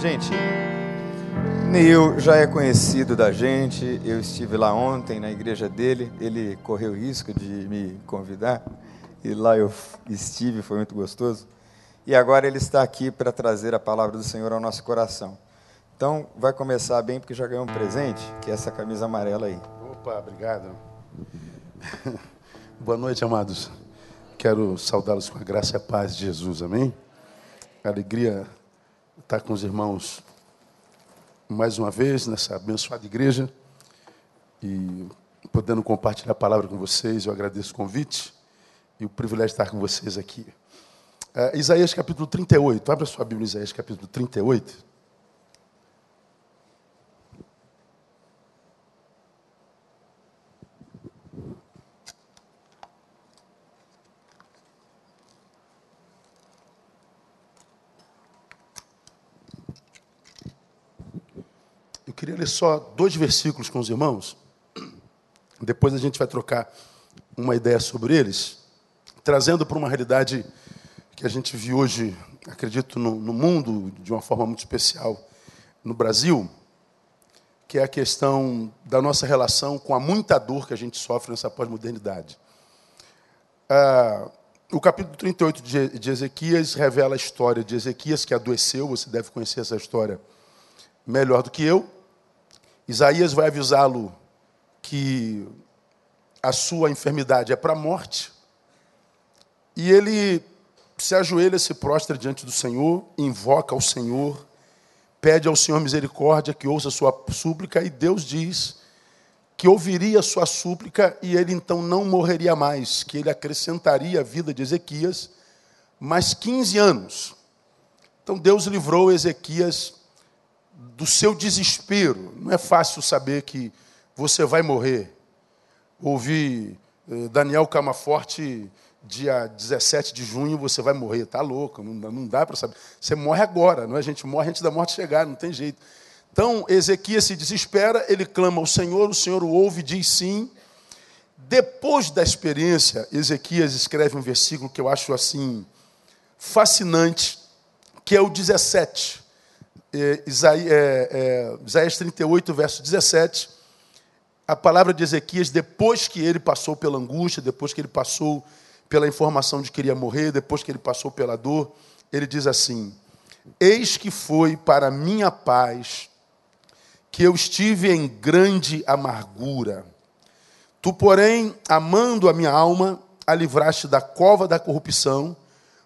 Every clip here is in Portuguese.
Gente, Neil já é conhecido da gente. Eu estive lá ontem na igreja dele. Ele correu risco de me convidar. E lá eu estive, foi muito gostoso. E agora ele está aqui para trazer a palavra do Senhor ao nosso coração. Então, vai começar bem, porque já ganhou um presente, que é essa camisa amarela aí. Opa, obrigado. Boa noite, amados. Quero saudá-los com a graça e a paz de Jesus, amém? Alegria estar com os irmãos mais uma vez nessa abençoada igreja e podendo compartilhar a palavra com vocês. Eu agradeço o convite e o privilégio de estar com vocês aqui. Uh, Isaías capítulo 38. Abra sua Bíblia, Isaías capítulo 38. Queria ler só dois versículos com os irmãos. Depois a gente vai trocar uma ideia sobre eles, trazendo para uma realidade que a gente viu hoje, acredito, no, no mundo de uma forma muito especial, no Brasil, que é a questão da nossa relação com a muita dor que a gente sofre nessa pós-modernidade. Ah, o capítulo 38 de, de Ezequias revela a história de Ezequias, que adoeceu, você deve conhecer essa história melhor do que eu. Isaías vai avisá-lo que a sua enfermidade é para a morte. E ele se ajoelha, se prostra diante do Senhor, invoca ao Senhor, pede ao Senhor misericórdia que ouça a sua súplica, e Deus diz que ouviria a sua súplica e ele então não morreria mais, que ele acrescentaria a vida de Ezequias mais 15 anos. Então Deus livrou Ezequias do seu desespero. Não é fácil saber que você vai morrer. Ouvi eh, Daniel Camaforte, dia 17 de junho, você vai morrer. Está louco, não dá, dá para saber. Você morre agora, não é? A gente morre antes da morte chegar, não tem jeito. Então, Ezequias se desespera, ele clama ao Senhor, o Senhor o ouve diz sim. Depois da experiência, Ezequias escreve um versículo que eu acho assim fascinante, que é o 17 é, Isaías, é, é, Isaías 38, verso 17, a palavra de Ezequias, depois que ele passou pela angústia, depois que ele passou pela informação de que iria morrer, depois que ele passou pela dor, ele diz assim: Eis que foi para minha paz que eu estive em grande amargura. Tu, porém, amando a minha alma, a livraste da cova da corrupção,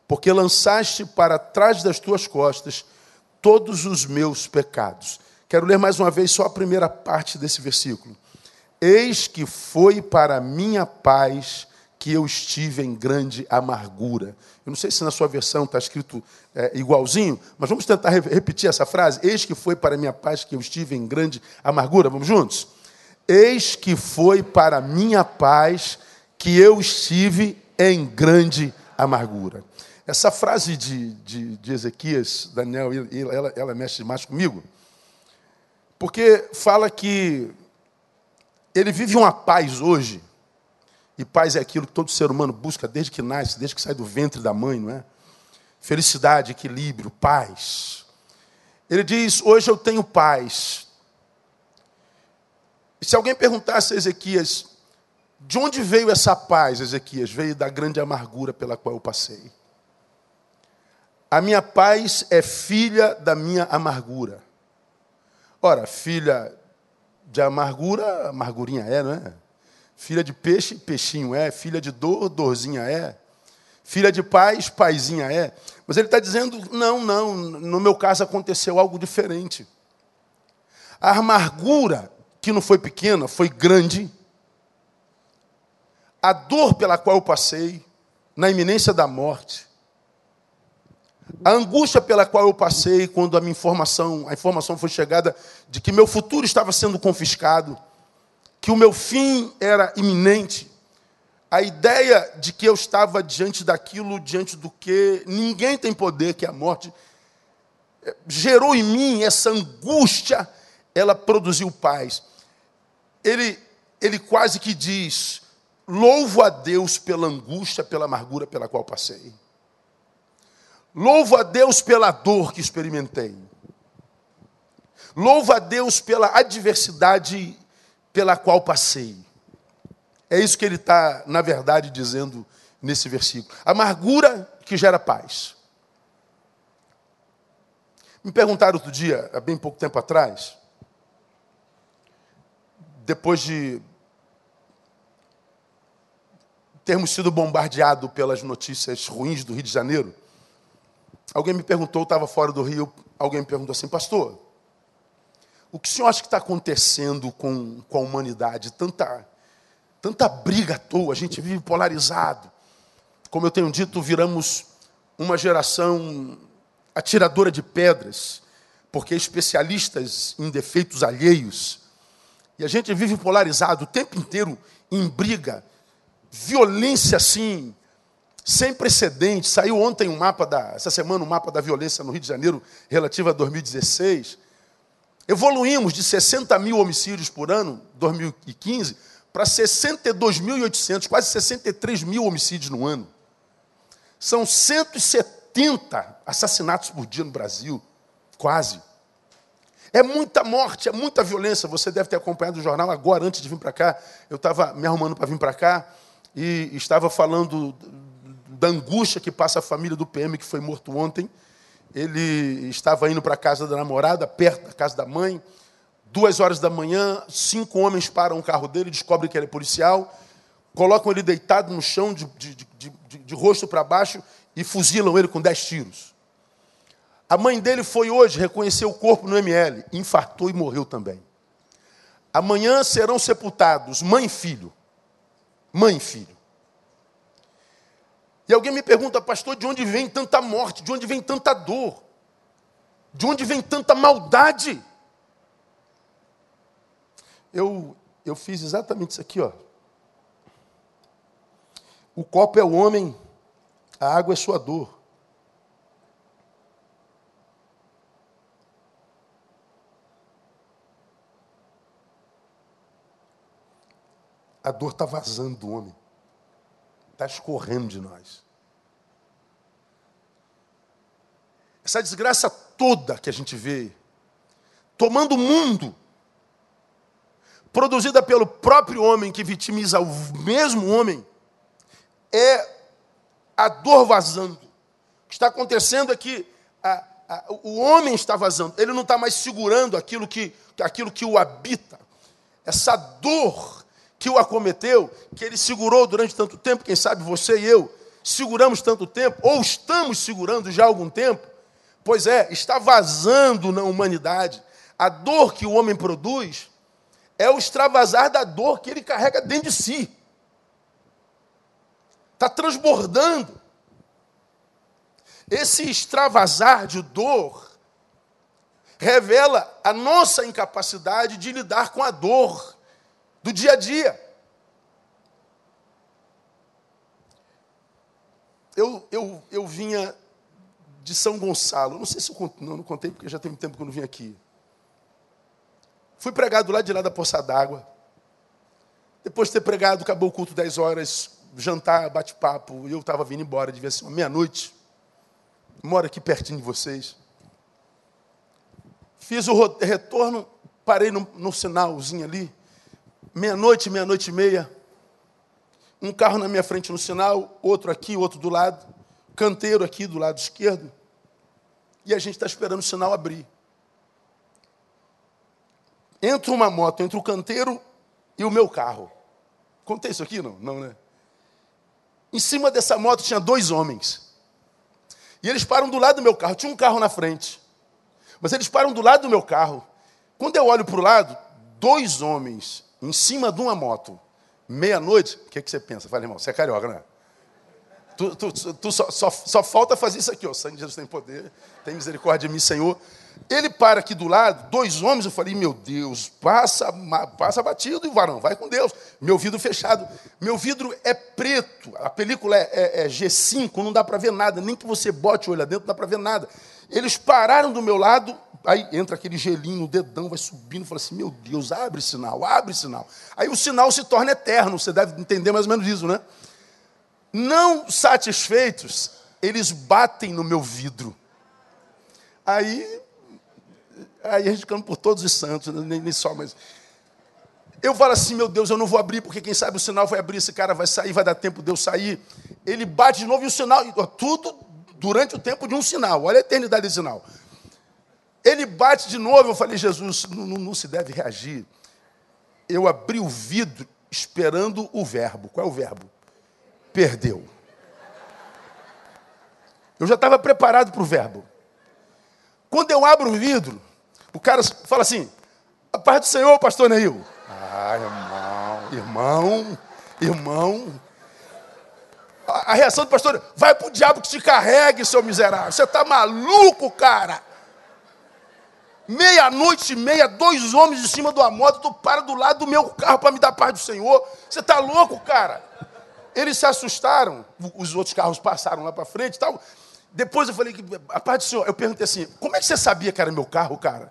porque lançaste para trás das tuas costas todos os meus pecados. Quero ler mais uma vez só a primeira parte desse versículo. Eis que foi para minha paz que eu estive em grande amargura. Eu não sei se na sua versão está escrito é, igualzinho, mas vamos tentar repetir essa frase. Eis que foi para minha paz que eu estive em grande amargura. Vamos juntos? Eis que foi para minha paz que eu estive em grande amargura. Essa frase de, de, de Ezequias, Daniel, ela, ela mexe mais comigo, porque fala que ele vive uma paz hoje, e paz é aquilo que todo ser humano busca desde que nasce, desde que sai do ventre da mãe, não é? Felicidade, equilíbrio, paz. Ele diz: Hoje eu tenho paz. E se alguém perguntasse a Ezequias, de onde veio essa paz, Ezequias? Veio da grande amargura pela qual eu passei. A minha paz é filha da minha amargura. Ora, filha de amargura, amargurinha é, não é? Filha de peixe, peixinho é. Filha de dor, dorzinha é. Filha de paz, paizinha é. Mas ele está dizendo: não, não, no meu caso aconteceu algo diferente. A amargura, que não foi pequena, foi grande. A dor pela qual eu passei, na iminência da morte, a angústia pela qual eu passei quando a minha informação, a informação foi chegada de que meu futuro estava sendo confiscado, que o meu fim era iminente. A ideia de que eu estava diante daquilo, diante do que ninguém tem poder, que é a morte, eh, gerou em mim essa angústia, ela produziu paz. Ele, ele quase que diz: louvo a Deus pela angústia, pela amargura pela qual passei. Louvo a Deus pela dor que experimentei. Louva a Deus pela adversidade pela qual passei. É isso que ele está, na verdade, dizendo nesse versículo. Amargura que gera paz. Me perguntaram outro dia, há bem pouco tempo atrás, depois de termos sido bombardeados pelas notícias ruins do Rio de Janeiro, alguém me perguntou, estava fora do Rio, alguém me perguntou assim, pastor, o que o senhor acha que está acontecendo com, com a humanidade? Tanta, tanta briga à toa, a gente vive polarizado. Como eu tenho dito, viramos uma geração atiradora de pedras, porque especialistas em defeitos alheios. E a gente vive polarizado o tempo inteiro em briga, violência assim, sem precedentes. Saiu ontem um mapa da, essa semana um mapa da violência no Rio de Janeiro relativa a 2016. Evoluímos de 60 mil homicídios por ano, 2015, para 62.800, quase 63 mil homicídios no ano. São 170 assassinatos por dia no Brasil, quase. É muita morte, é muita violência. Você deve ter acompanhado o jornal agora, antes de vir para cá. Eu estava me arrumando para vir para cá e estava falando da angústia que passa a família do PM que foi morto ontem ele estava indo para a casa da namorada, perto da casa da mãe. Duas horas da manhã, cinco homens param o carro dele, descobrem que ele é policial, colocam ele deitado no chão, de, de, de, de rosto para baixo, e fuzilam ele com dez tiros. A mãe dele foi hoje reconhecer o corpo no ML, infartou e morreu também. Amanhã serão sepultados mãe e filho. Mãe e filho. E alguém me pergunta, pastor, de onde vem tanta morte? De onde vem tanta dor? De onde vem tanta maldade? Eu, eu fiz exatamente isso aqui, ó. O copo é o homem, a água é sua dor. A dor está vazando do homem está escorrendo de nós. Essa desgraça toda que a gente vê, tomando o mundo, produzida pelo próprio homem que vitimiza o mesmo homem, é a dor vazando. O que está acontecendo é que a, a, o homem está vazando, ele não está mais segurando aquilo que, aquilo que o habita. Essa dor que o acometeu, que ele segurou durante tanto tempo, quem sabe você e eu seguramos tanto tempo, ou estamos segurando já há algum tempo, pois é, está vazando na humanidade. A dor que o homem produz é o extravasar da dor que ele carrega dentro de si. Está transbordando. Esse extravasar de dor revela a nossa incapacidade de lidar com a dor do dia a dia. Eu, eu, eu vinha de São Gonçalo, não sei se eu contei, não, não contei porque já tem tempo que eu não vim aqui. Fui pregado lá de lá da Poça d'Água. Depois de ter pregado, acabou o culto 10 horas, jantar, bate-papo, e eu estava vindo embora, devia ser uma meia-noite. Moro aqui pertinho de vocês. Fiz o retorno, parei no, no sinalzinho ali, meia-noite, meia-noite e meia. Um carro na minha frente no sinal, outro aqui, outro do lado, canteiro aqui do lado esquerdo. E a gente está esperando o sinal abrir. Entra uma moto entre o canteiro e o meu carro. Contei isso aqui? Não, não, né? Em cima dessa moto tinha dois homens. E eles param do lado do meu carro. Tinha um carro na frente. Mas eles param do lado do meu carro. Quando eu olho para o lado, dois homens em cima de uma moto, meia-noite, o que, que você pensa? Fala, irmão, você é carioca, né? Tu, tu, tu só, só, só, falta fazer isso aqui, ó. Sangue de Jesus tem poder, tem misericórdia de mim, Senhor. Ele para aqui do lado, dois homens, eu falei, meu Deus, passa, passa batido e varão, vai com Deus. Meu vidro fechado. Meu vidro é preto, a película é, é, é G5, não dá para ver nada, nem que você bote o olho dentro, não dá para ver nada. Eles pararam do meu lado, Aí entra aquele gelinho no dedão, vai subindo, fala assim: meu Deus, abre sinal, abre sinal. Aí o sinal se torna eterno, você deve entender mais ou menos isso, né? Não satisfeitos, eles batem no meu vidro. Aí Aí a gente canta por todos os santos, né? nem, nem só, mas. Eu falo assim, meu Deus, eu não vou abrir, porque quem sabe o sinal vai abrir, esse cara vai sair, vai dar tempo de eu sair. Ele bate de novo e o sinal, tudo durante o tempo de um sinal. Olha a eternidade desse sinal. Ele bate de novo, eu falei, Jesus, não, não, não se deve reagir. Eu abri o vidro esperando o verbo. Qual é o verbo? Perdeu. Eu já estava preparado para o verbo. Quando eu abro o vidro, o cara fala assim: a paz do Senhor, pastor Neil. Ah, irmão, irmão, irmão. A, a reação do pastor: vai para o diabo que te carregue, seu miserável. Você está maluco, cara. Meia-noite e meia, dois homens em cima de uma moto, tu para do lado do meu carro para me dar paz do Senhor. Você está louco, cara? Eles se assustaram, os outros carros passaram lá para frente e tal. Depois eu falei que a paz do Senhor, eu perguntei assim: como é que você sabia que era meu carro, cara?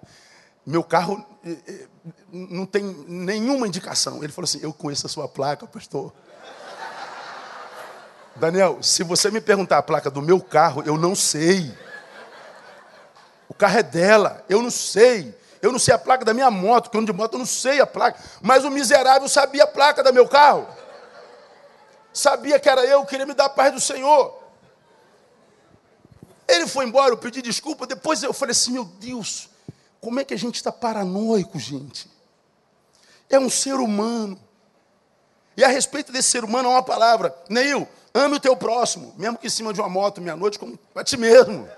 Meu carro eh, eh, não tem nenhuma indicação. Ele falou assim: eu conheço a sua placa, pastor. Daniel, se você me perguntar a placa do meu carro, eu não sei. O carro é dela, eu não sei. Eu não sei a placa da minha moto, que eu de moto eu não sei a placa. Mas o miserável sabia a placa do meu carro. Sabia que era eu, queria me dar a paz do Senhor. Ele foi embora, eu pedi desculpa. Depois eu falei assim: meu Deus, como é que a gente está paranoico, gente? É um ser humano. E a respeito desse ser humano, há uma palavra: Neil, ame o teu próximo, mesmo que em cima de uma moto, meia-noite, como a ti mesmo.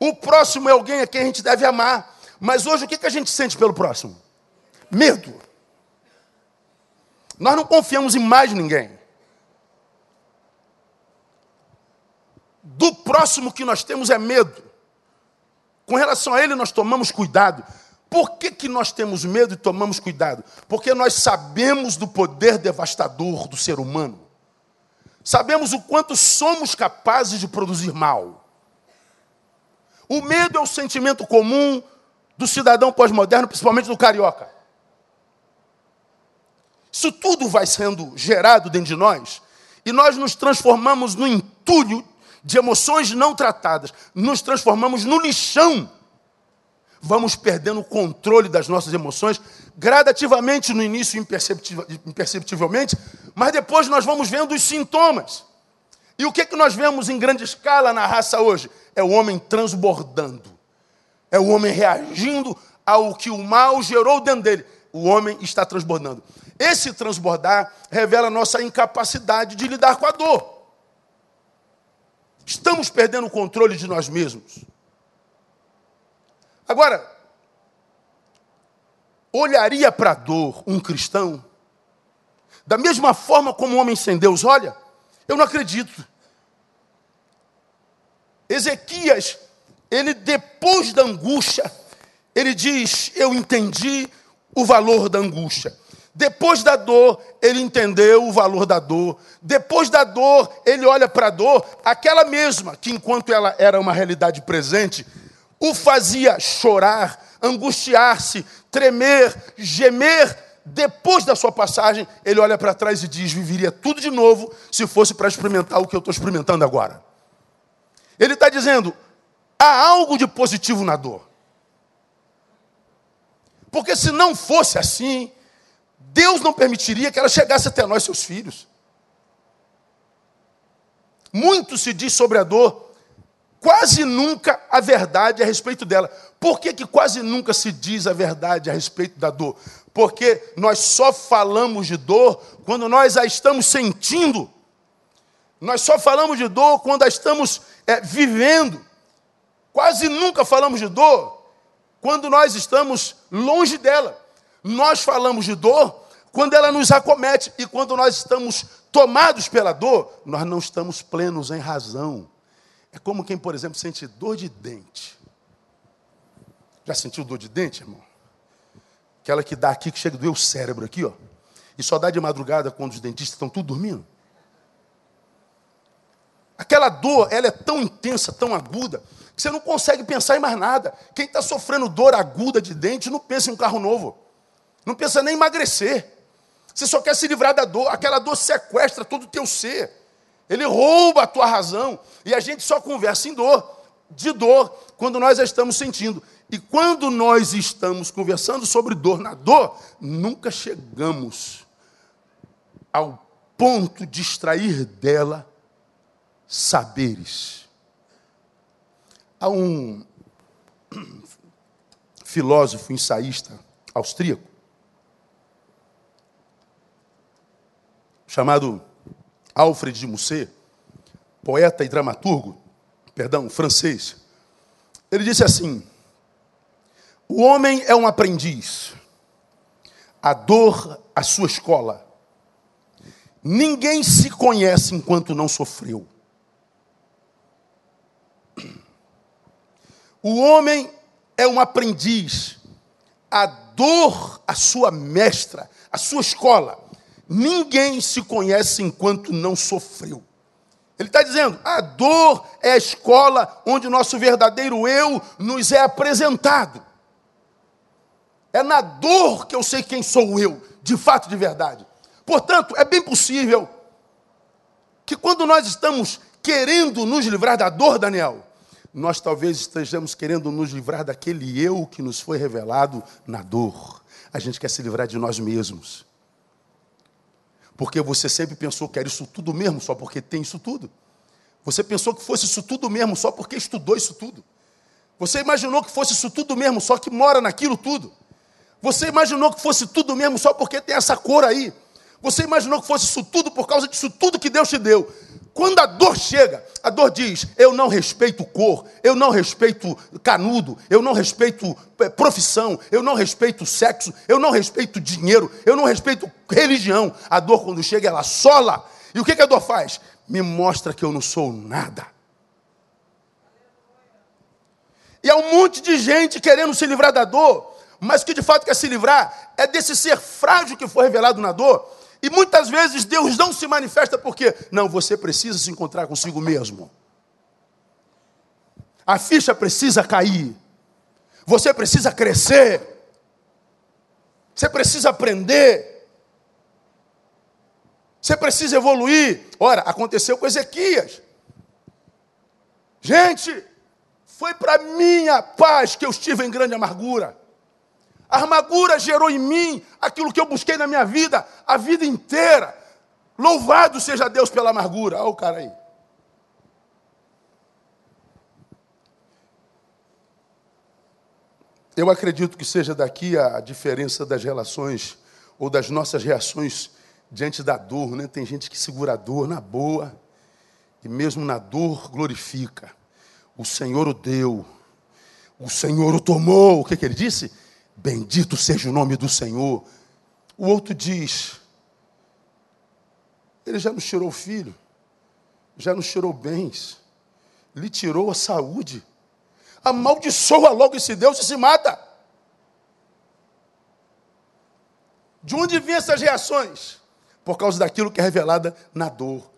O próximo é alguém a quem a gente deve amar. Mas hoje o que, a gente sente pelo próximo? Medo. Nós não confiamos em mais ninguém. Do próximo que nós temos é medo. Com relação a ele, nós tomamos cuidado. Por que, que nós temos medo e tomamos cuidado? Porque nós sabemos do poder devastador do ser humano. Sabemos o quanto somos capazes de produzir mal. O medo é o sentimento comum do cidadão pós-moderno, principalmente do carioca. Isso tudo vai sendo gerado dentro de nós e nós nos transformamos no entulho de emoções não tratadas, nos transformamos no lixão. Vamos perdendo o controle das nossas emoções, gradativamente no início, imperceptivelmente, mas depois nós vamos vendo os sintomas. E o que, que nós vemos em grande escala na raça hoje? É o homem transbordando. É o homem reagindo ao que o mal gerou dentro dele. O homem está transbordando. Esse transbordar revela nossa incapacidade de lidar com a dor. Estamos perdendo o controle de nós mesmos. Agora, olharia para a dor um cristão da mesma forma como o homem sem Deus olha? Eu não acredito. Ezequias, ele depois da angústia, ele diz: Eu entendi o valor da angústia. Depois da dor, ele entendeu o valor da dor. Depois da dor, ele olha para a dor, aquela mesma que, enquanto ela era uma realidade presente, o fazia chorar, angustiar-se, tremer, gemer. Depois da sua passagem, ele olha para trás e diz: Viveria tudo de novo se fosse para experimentar o que eu estou experimentando agora. Ele está dizendo: há algo de positivo na dor. Porque se não fosse assim, Deus não permitiria que ela chegasse até nós, seus filhos. Muito se diz sobre a dor, quase nunca a verdade a respeito dela. Por que, que quase nunca se diz a verdade a respeito da dor? Porque nós só falamos de dor quando nós a estamos sentindo. Nós só falamos de dor quando a estamos é, vivendo. Quase nunca falamos de dor quando nós estamos longe dela. Nós falamos de dor quando ela nos acomete e quando nós estamos tomados pela dor, nós não estamos plenos em razão. É como quem, por exemplo, sente dor de dente. Já sentiu dor de dente, irmão? Aquela que dá aqui, que chega a doer o cérebro aqui, ó. E só dá de madrugada quando os dentistas estão tudo dormindo. Aquela dor, ela é tão intensa, tão aguda, que você não consegue pensar em mais nada. Quem está sofrendo dor aguda de dente não pensa em um carro novo. Não pensa nem em emagrecer. Você só quer se livrar da dor. Aquela dor sequestra todo o teu ser. Ele rouba a tua razão. E a gente só conversa em dor, de dor, quando nós a estamos sentindo. E quando nós estamos conversando sobre dor na dor, nunca chegamos ao ponto de extrair dela saberes. Há um filósofo ensaísta austríaco chamado Alfred de Musset, poeta e dramaturgo, perdão, francês. Ele disse assim: O homem é um aprendiz, a dor a sua escola. Ninguém se conhece enquanto não sofreu. O homem é um aprendiz, a dor a sua mestra, a sua escola. Ninguém se conhece enquanto não sofreu. Ele está dizendo: a dor é a escola onde o nosso verdadeiro eu nos é apresentado. É na dor que eu sei quem sou eu, de fato, de verdade. Portanto, é bem possível que quando nós estamos querendo nos livrar da dor, Daniel, nós talvez estejamos querendo nos livrar daquele eu que nos foi revelado na dor. A gente quer se livrar de nós mesmos. Porque você sempre pensou que era isso tudo mesmo, só porque tem isso tudo. Você pensou que fosse isso tudo mesmo, só porque estudou isso tudo. Você imaginou que fosse isso tudo mesmo, só que mora naquilo tudo. Você imaginou que fosse tudo mesmo, só porque tem essa cor aí. Você imaginou que fosse isso tudo por causa disso tudo que Deus te deu. Quando a dor chega, a dor diz: Eu não respeito cor, eu não respeito canudo, eu não respeito eh, profissão, eu não respeito sexo, eu não respeito dinheiro, eu não respeito religião. A dor, quando chega, ela sola. E o que, que a dor faz? Me mostra que eu não sou nada. E há um monte de gente querendo se livrar da dor, mas que de fato quer se livrar é desse ser frágil que foi revelado na dor e muitas vezes Deus não se manifesta porque não, você precisa se encontrar consigo mesmo. A ficha precisa cair. Você precisa crescer. Você precisa aprender. Você precisa evoluir. Ora, aconteceu com Ezequias. Gente, foi para minha paz que eu estive em grande amargura. A amargura gerou em mim aquilo que eu busquei na minha vida, a vida inteira. Louvado seja Deus pela amargura. Olha o cara aí. Eu acredito que seja daqui a diferença das relações ou das nossas reações diante da dor. Né? Tem gente que segura a dor na boa e mesmo na dor glorifica. O Senhor o deu, o Senhor o tomou. O que, que ele disse? Bendito seja o nome do Senhor. O outro diz: Ele já nos tirou filho, já nos tirou bens, lhe tirou a saúde. Amaldiçoa logo esse Deus e se mata. De onde vêm essas reações? Por causa daquilo que é revelada na dor.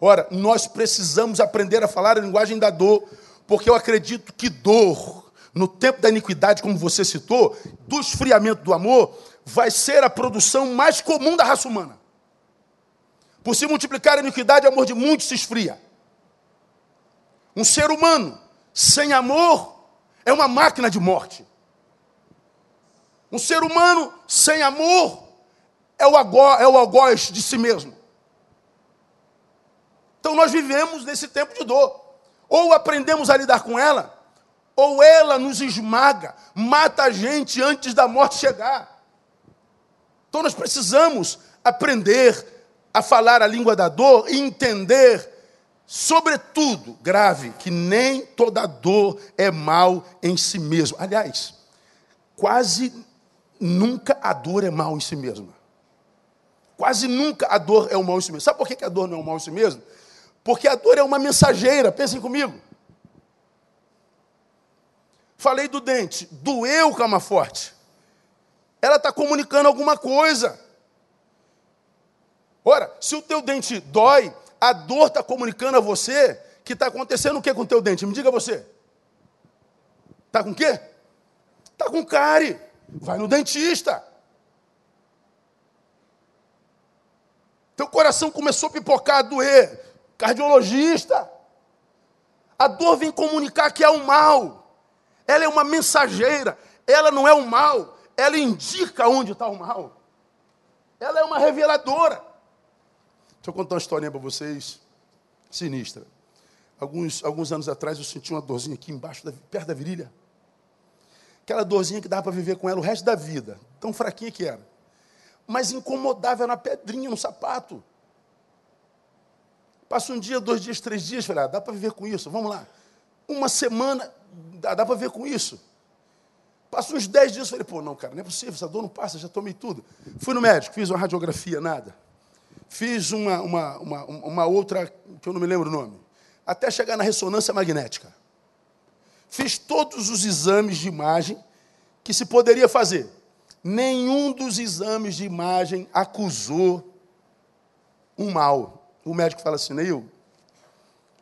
Ora, nós precisamos aprender a falar a linguagem da dor, porque eu acredito que dor no tempo da iniquidade, como você citou, do esfriamento do amor, vai ser a produção mais comum da raça humana. Por se multiplicar a iniquidade, o amor de muitos se esfria. Um ser humano sem amor é uma máquina de morte. Um ser humano sem amor é o, agó, é o algoz de si mesmo. Então nós vivemos nesse tempo de dor. Ou aprendemos a lidar com ela, ou ela nos esmaga, mata a gente antes da morte chegar. Então nós precisamos aprender a falar a língua da dor e entender, sobretudo, grave, que nem toda dor é mal em si mesmo. Aliás, quase nunca a dor é mal em si mesma. Quase nunca a dor é o mal em si mesmo. Sabe por que a dor não é o mal em si mesmo? Porque a dor é uma mensageira, pensem comigo. Falei do dente, doeu, cama forte. Ela está comunicando alguma coisa. Ora, se o teu dente dói, a dor está comunicando a você que está acontecendo o que com o teu dente? Me diga você. Está com o quê? Está com cárie. Vai no dentista. Teu coração começou a pipocar, a doer. Cardiologista. A dor vem comunicar que é o mal. Ela é uma mensageira. Ela não é o mal. Ela indica onde está o mal. Ela é uma reveladora. Deixa eu contar uma historinha para vocês, sinistra. Alguns, alguns anos atrás eu senti uma dorzinha aqui embaixo, da, perto da virilha. Aquela dorzinha que dava para viver com ela o resto da vida. Tão fraquinha que era. Mas incomodava, era uma pedrinha no sapato. Passa um dia, dois dias, três dias, falei, ah, dá para viver com isso, vamos lá. Uma semana, dá, dá para viver com isso. Passa uns dez dias, falei, pô, não, cara, não é possível, essa dor não passa, já tomei tudo. Fui no médico, fiz uma radiografia, nada. Fiz uma, uma, uma, uma outra, que eu não me lembro o nome até chegar na ressonância magnética. Fiz todos os exames de imagem que se poderia fazer. Nenhum dos exames de imagem acusou um mal. O médico fala assim, Neil,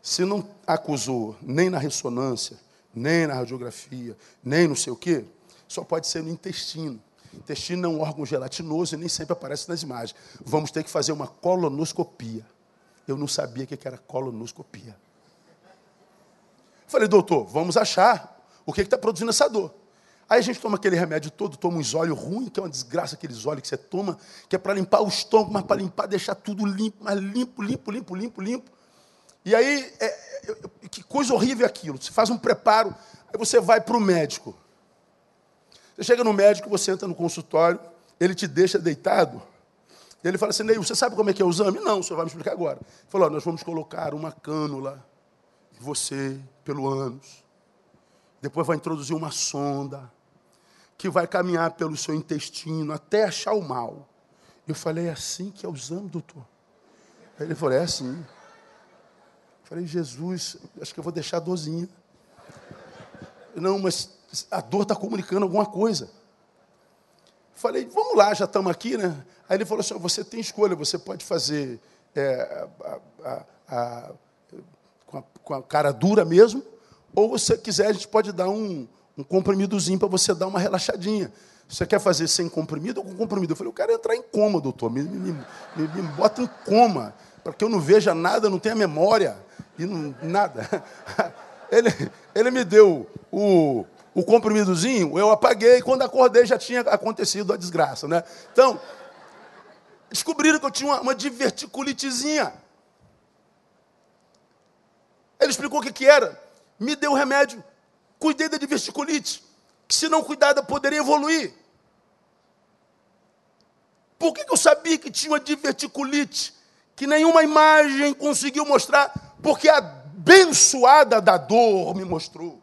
se não acusou nem na ressonância, nem na radiografia, nem não sei o quê, só pode ser no intestino. Intestino é um órgão gelatinoso e nem sempre aparece nas imagens. Vamos ter que fazer uma colonoscopia. Eu não sabia o que era colonoscopia. Falei, doutor, vamos achar o que está produzindo essa dor. Aí a gente toma aquele remédio todo, toma uns óleos ruins, que é uma desgraça aqueles óleos que você toma, que é para limpar o estômago, mas para limpar, deixar tudo limpo, mas limpo, limpo, limpo, limpo, limpo. E aí, é, é, que coisa horrível é aquilo. Você faz um preparo, aí você vai para o médico. Você chega no médico, você entra no consultório, ele te deixa deitado. E ele fala assim, Ney, você sabe como é que é o exame? Não, o senhor vai me explicar agora. Ele falou, nós vamos colocar uma cânula em você, pelo ânus. Depois vai introduzir uma sonda que vai caminhar pelo seu intestino até achar o mal. Eu falei, é assim que é o exame, doutor? Ele falou, é assim. Falei, Jesus, acho que eu vou deixar a dorzinha. Não, mas a dor está comunicando alguma coisa. Falei, vamos lá, já estamos aqui, né? Aí ele falou assim: você tem escolha, você pode fazer é, a, a, a, com a, com a cara dura mesmo, ou você quiser, a gente pode dar um, um comprimidozinho para você dar uma relaxadinha. Você quer fazer sem comprimido ou com comprimido? Eu falei, eu quero entrar em coma, doutor. Me, me, me, me bota em coma, para que eu não veja nada, não tenha memória, e não, nada. Ele, ele me deu o, o comprimidozinho, eu apaguei, quando acordei já tinha acontecido a desgraça. Né? Então, descobriram que eu tinha uma, uma diverticulitezinha. Ele explicou o que, que era. Me deu o remédio. Cuidei da diverticulite. Que se não cuidada poderia evoluir. Por que, que eu sabia que tinha uma diverticulite? Que nenhuma imagem conseguiu mostrar. Porque a abençoada da dor me mostrou.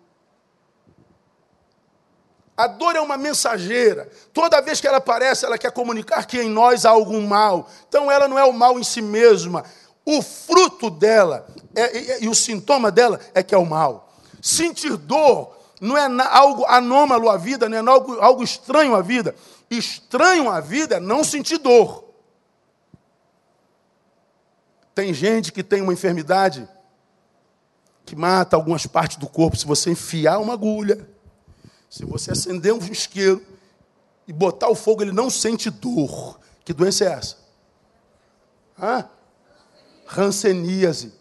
A dor é uma mensageira. Toda vez que ela aparece, ela quer comunicar que em nós há algum mal. Então ela não é o mal em si mesma. O fruto dela é, e, e, o sintoma dela é que é o mal. Sentir dor não é algo anômalo à vida, não é algo, algo estranho à vida. Estranho à vida é não sentir dor. Tem gente que tem uma enfermidade que mata algumas partes do corpo. Se você enfiar uma agulha, se você acender um isqueiro e botar o fogo, ele não sente dor. Que doença é essa? Hã? Ranceníase.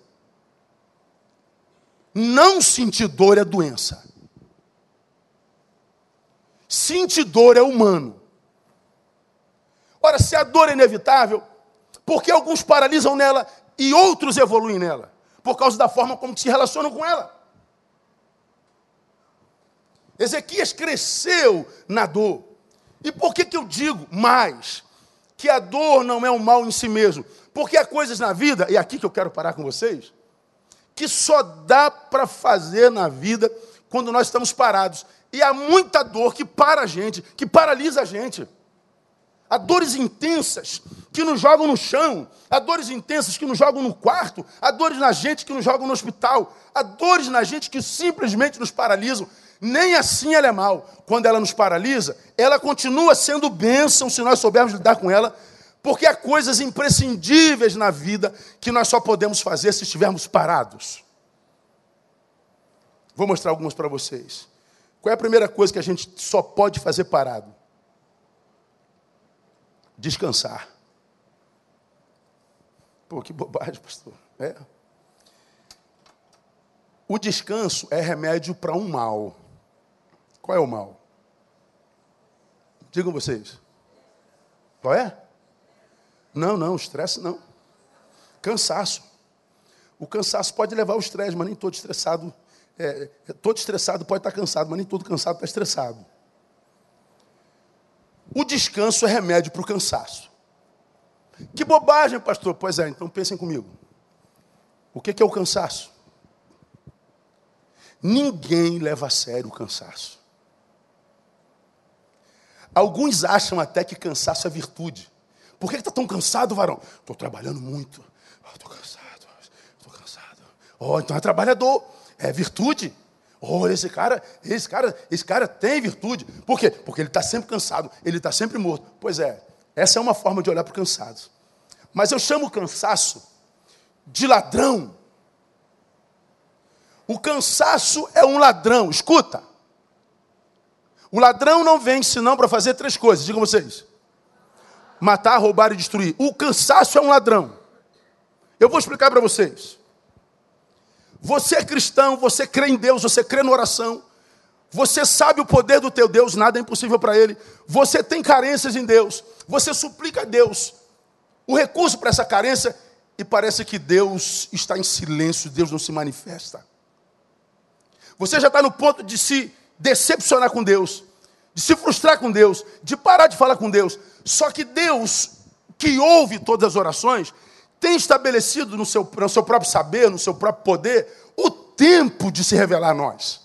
Não sentir dor é doença. Sentir dor é humano. Ora, se a dor é inevitável, por que alguns paralisam nela e outros evoluem nela? Por causa da forma como se relacionam com ela. Ezequias cresceu na dor. E por que, que eu digo mais? Que a dor não é um mal em si mesmo. Porque há coisas na vida, e é aqui que eu quero parar com vocês, que só dá para fazer na vida quando nós estamos parados. E há muita dor que para a gente, que paralisa a gente. Há dores intensas que nos jogam no chão, há dores intensas que nos jogam no quarto, há dores na gente que nos jogam no hospital, há dores na gente que simplesmente nos paralisam. Nem assim ela é mal. Quando ela nos paralisa, ela continua sendo bênção se nós soubermos lidar com ela porque há coisas imprescindíveis na vida que nós só podemos fazer se estivermos parados. Vou mostrar algumas para vocês. Qual é a primeira coisa que a gente só pode fazer parado? Descansar. Pô, que bobagem, pastor. É. O descanso é remédio para um mal. Qual é o mal? Digam vocês. Qual é? Não, não, estresse não. Cansaço. O cansaço pode levar ao estresse, mas nem todo estressado. É, é, todo estressado pode estar cansado, mas nem todo cansado está estressado. O descanso é remédio para o cansaço. Que bobagem, pastor. Pois é, então pensem comigo. O que é o cansaço? Ninguém leva a sério o cansaço. Alguns acham até que cansaço é virtude. Por que está tão cansado, varão? Estou trabalhando muito. Estou oh, cansado. Estou cansado. Oh, então é trabalhador. É virtude. Oh, esse cara, esse cara, esse cara tem virtude. Por quê? Porque ele está sempre cansado, ele está sempre morto. Pois é, essa é uma forma de olhar para o cansado. Mas eu chamo o cansaço de ladrão. O cansaço é um ladrão. Escuta. O ladrão não vem senão para fazer três coisas. Digam vocês: matar, roubar e destruir. O cansaço é um ladrão. Eu vou explicar para vocês. Você é cristão, você crê em Deus, você crê na oração. Você sabe o poder do teu Deus, nada é impossível para ele. Você tem carências em Deus. Você suplica a Deus o recurso para essa carência e parece que Deus está em silêncio, Deus não se manifesta. Você já está no ponto de se decepcionar com Deus, de se frustrar com Deus, de parar de falar com Deus. Só que Deus, que ouve todas as orações, tem estabelecido no seu, no seu próprio saber, no seu próprio poder, o tempo de se revelar a nós.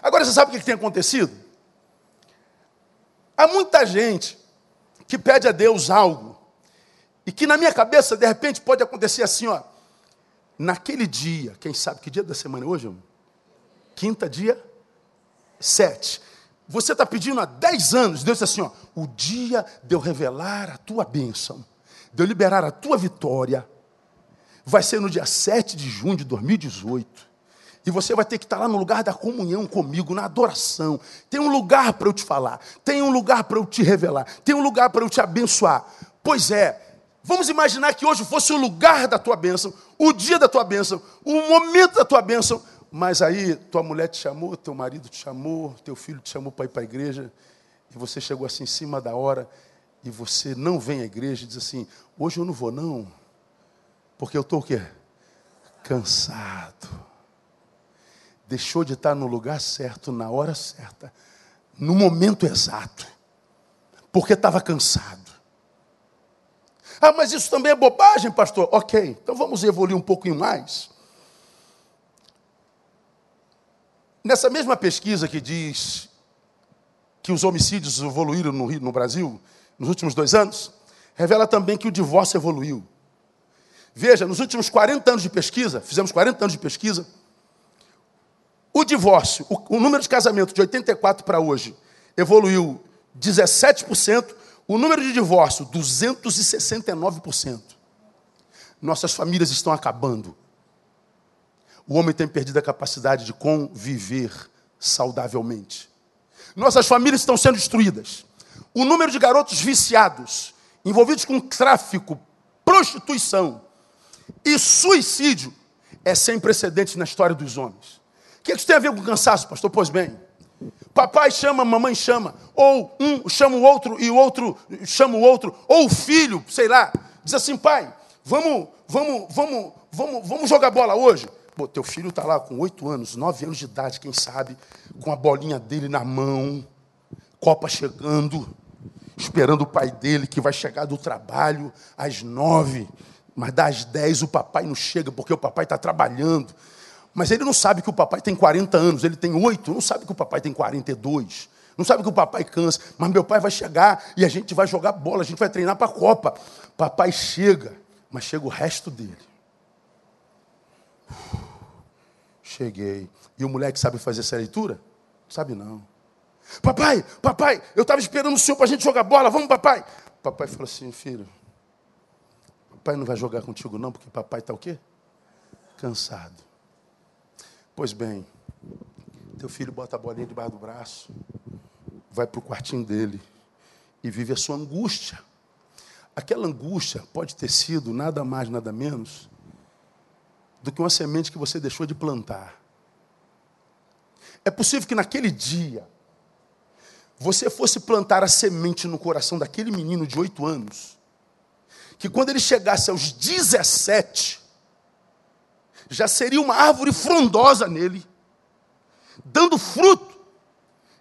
Agora você sabe o que tem acontecido? Há muita gente que pede a Deus algo, e que na minha cabeça, de repente, pode acontecer assim, ó. Naquele dia, quem sabe que dia da semana é hoje? Irmão? Quinta, dia sete. Você está pedindo há dez anos, Deus diz assim: ó, o dia de eu revelar a tua bênção, de eu liberar a tua vitória, vai ser no dia 7 de junho de 2018. E você vai ter que estar lá no lugar da comunhão comigo, na adoração. Tem um lugar para eu te falar, tem um lugar para eu te revelar, tem um lugar para eu te abençoar. Pois é, vamos imaginar que hoje fosse o lugar da tua bênção, o dia da tua bênção, o momento da tua bênção, mas aí tua mulher te chamou, teu marido te chamou, teu filho te chamou para ir para a igreja, e você chegou assim em cima da hora, e você não vem à igreja e diz assim, hoje eu não vou não, porque eu estou o quê? Cansado. Deixou de estar no lugar certo, na hora certa, no momento exato, porque estava cansado. Ah, mas isso também é bobagem, pastor. Ok, então vamos evoluir um pouquinho mais. Nessa mesma pesquisa que diz que os homicídios evoluíram no, no Brasil nos últimos dois anos, revela também que o divórcio evoluiu. Veja, nos últimos 40 anos de pesquisa, fizemos 40 anos de pesquisa, o divórcio, o, o número de casamentos de 84 para hoje evoluiu 17%, o número de divórcio 269%. Nossas famílias estão acabando o homem tem perdido a capacidade de conviver saudavelmente. Nossas famílias estão sendo destruídas. O número de garotos viciados, envolvidos com tráfico, prostituição e suicídio é sem precedentes na história dos homens. O que, é que isso tem a ver com cansaço, pastor? Pois bem, papai chama, mamãe chama, ou um chama o outro e o outro chama o outro, ou o filho, sei lá, diz assim, pai, vamos, vamos, vamos, vamos, vamos jogar bola hoje. Pô, teu filho está lá com oito anos, nove anos de idade, quem sabe, com a bolinha dele na mão, Copa chegando, esperando o pai dele que vai chegar do trabalho às nove, mas das dez o papai não chega porque o papai está trabalhando. Mas ele não sabe que o papai tem 40 anos, ele tem oito, não sabe que o papai tem 42. Não sabe que o papai cansa, mas meu pai vai chegar e a gente vai jogar bola, a gente vai treinar para a Copa. Papai chega, mas chega o resto dele. Cheguei. E o moleque sabe fazer essa leitura? Sabe não. Papai, papai, eu estava esperando o senhor para a gente jogar bola, vamos, papai. Papai falou assim, filho, papai não vai jogar contigo não, porque papai está o quê? Cansado. Pois bem, teu filho bota a bolinha debaixo do braço, vai para o quartinho dele e vive a sua angústia. Aquela angústia pode ter sido nada mais, nada menos do que uma semente que você deixou de plantar. É possível que naquele dia você fosse plantar a semente no coração daquele menino de oito anos, que quando ele chegasse aos 17, já seria uma árvore frondosa nele, dando fruto,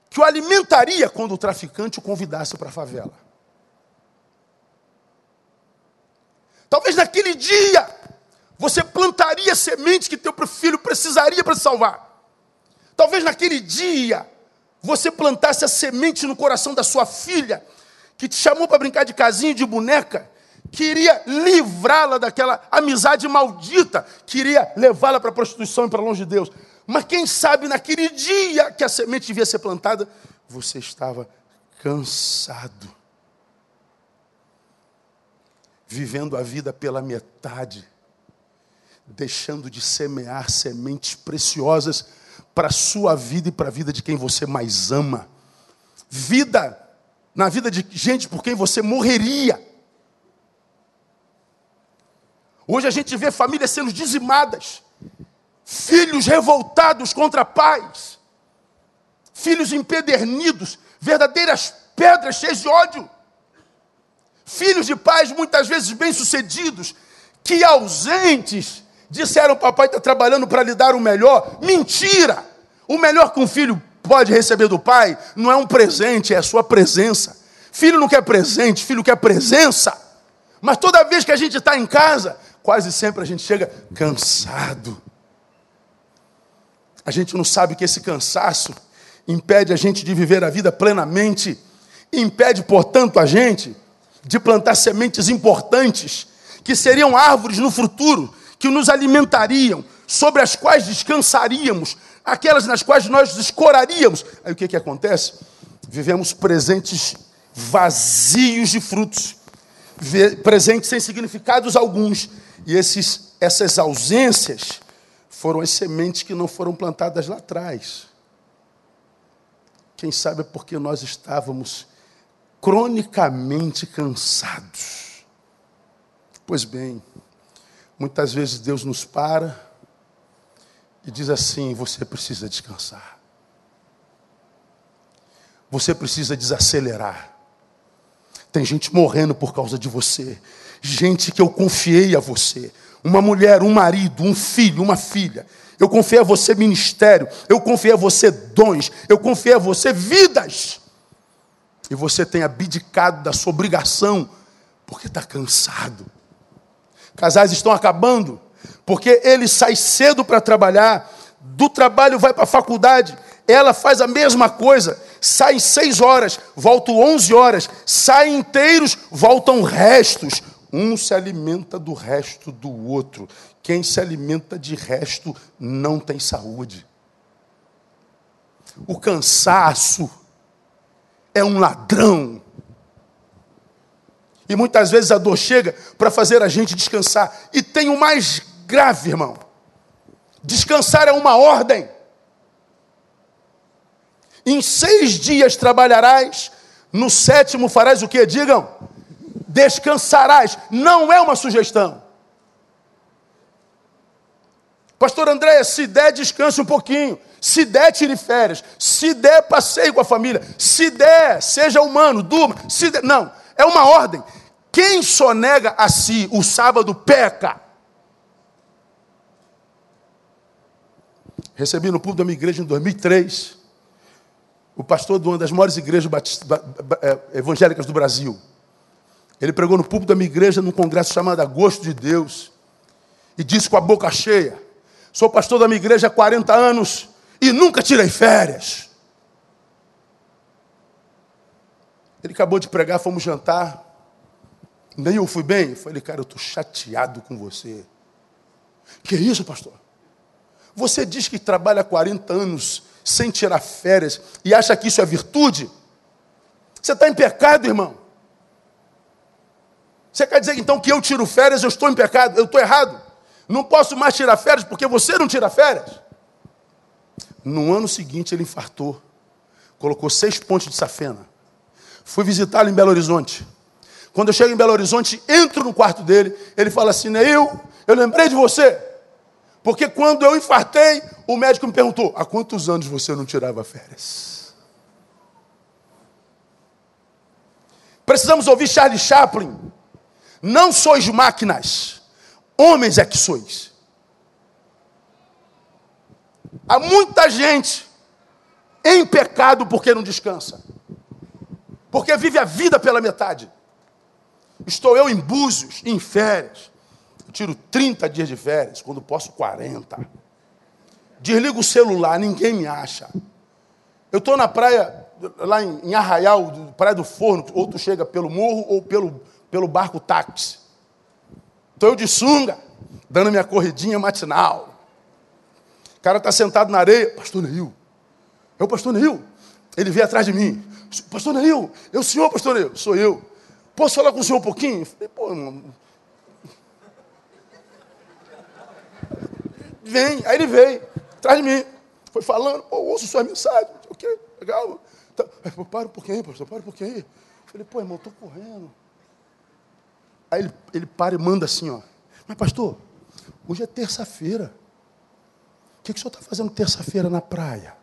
que o alimentaria quando o traficante o convidasse para a favela. Talvez naquele dia você plantaria sementes que teu filho precisaria para se salvar. Talvez naquele dia você plantasse a semente no coração da sua filha, que te chamou para brincar de casinho de boneca, queria livrá-la daquela amizade maldita, queria levá-la para a prostituição e para longe de Deus. Mas quem sabe naquele dia que a semente devia ser plantada, você estava cansado, vivendo a vida pela metade, deixando de semear sementes preciosas para a sua vida e para a vida de quem você mais ama. Vida na vida de gente por quem você morreria. Hoje a gente vê famílias sendo dizimadas, filhos revoltados contra pais, filhos empedernidos, verdadeiras pedras cheias de ódio. Filhos de pais muitas vezes bem-sucedidos, que ausentes disseram: Papai está trabalhando para lhe dar o melhor. Mentira! O melhor que um filho pode receber do pai não é um presente, é a sua presença. Filho não quer presente, filho quer presença. Mas toda vez que a gente está em casa, quase sempre a gente chega cansado. A gente não sabe que esse cansaço impede a gente de viver a vida plenamente, impede, portanto, a gente de plantar sementes importantes, que seriam árvores no futuro, que nos alimentariam, sobre as quais descansaríamos, aquelas nas quais nós escoraríamos. Aí o que, que acontece? Vivemos presentes vazios de frutos, presentes sem significados alguns. E esses, essas ausências foram as sementes que não foram plantadas lá atrás. Quem sabe é porque nós estávamos cronicamente cansados. Pois bem, muitas vezes Deus nos para e diz assim: você precisa descansar. Você precisa desacelerar. Tem gente morrendo por causa de você. Gente que eu confiei a você. Uma mulher, um marido, um filho, uma filha. Eu confiei a você ministério. Eu confiei a você dons. Eu confiei a você vidas. E você tem abdicado da sua obrigação porque está cansado. Casais estão acabando porque ele sai cedo para trabalhar, do trabalho vai para a faculdade, ela faz a mesma coisa, sai seis horas, volta onze horas, sai inteiros, voltam restos. Um se alimenta do resto do outro. Quem se alimenta de resto não tem saúde. O cansaço é um ladrão. E muitas vezes a dor chega para fazer a gente descansar. E tem o mais grave, irmão. Descansar é uma ordem. Em seis dias trabalharás, no sétimo farás o que? Digam, descansarás. Não é uma sugestão. Pastor André, se der, descanse um pouquinho. Se der, tire férias. Se der, passeie com a família. Se der, seja humano, durma. Se der, não, é uma ordem. Quem só nega a si o sábado peca. Recebi no púlpito da minha igreja em 2003 o pastor de uma das maiores igrejas é, evangélicas do Brasil. Ele pregou no púlpito da minha igreja num congresso chamado Agosto de Deus e disse com a boca cheia: Sou pastor da minha igreja há 40 anos e nunca tirei férias. Ele acabou de pregar, fomos jantar. Nem eu fui bem. Eu falei, cara, eu estou chateado com você. Que isso, pastor? Você diz que trabalha 40 anos sem tirar férias e acha que isso é virtude? Você está em pecado, irmão. Você quer dizer então que eu tiro férias, eu estou em pecado, eu estou errado? Não posso mais tirar férias porque você não tira férias? No ano seguinte ele infartou, colocou seis pontos de safena. Fui visitá-lo em Belo Horizonte. Quando eu chego em Belo Horizonte, entro no quarto dele, ele fala assim: Neil, eu lembrei de você. Porque quando eu infartei, o médico me perguntou: há quantos anos você não tirava férias? Precisamos ouvir Charlie Chaplin. Não sois máquinas, homens é que sois. Há muita gente em pecado porque não descansa, porque vive a vida pela metade. Estou eu em Búzios, em férias. Eu tiro 30 dias de férias, quando posso 40. Desligo o celular, ninguém me acha. Eu estou na praia, lá em, Arraial, Praia do Forno, ou tu chega pelo morro ou pelo, pelo barco táxi. Estou eu de sunga, dando minha corridinha matinal. O cara está sentado na areia, pastor Neil. É o pastor Neil. Ele veio atrás de mim. Pastor Neil, é o senhor, pastor Neil? Sou eu. Posso falar com o senhor um pouquinho? falei, pô, irmão. Vem, aí ele veio, atrás de mim. Foi falando, pô, ouço sua mensagem. O? Legal. Tá. Aí, para um pouquinho aí, pastor, para um pouquinho aí. falei, pô, irmão, estou correndo. Aí ele, ele para e manda assim, ó. Mas, pastor, hoje é terça-feira. O que, que o senhor está fazendo terça-feira na praia?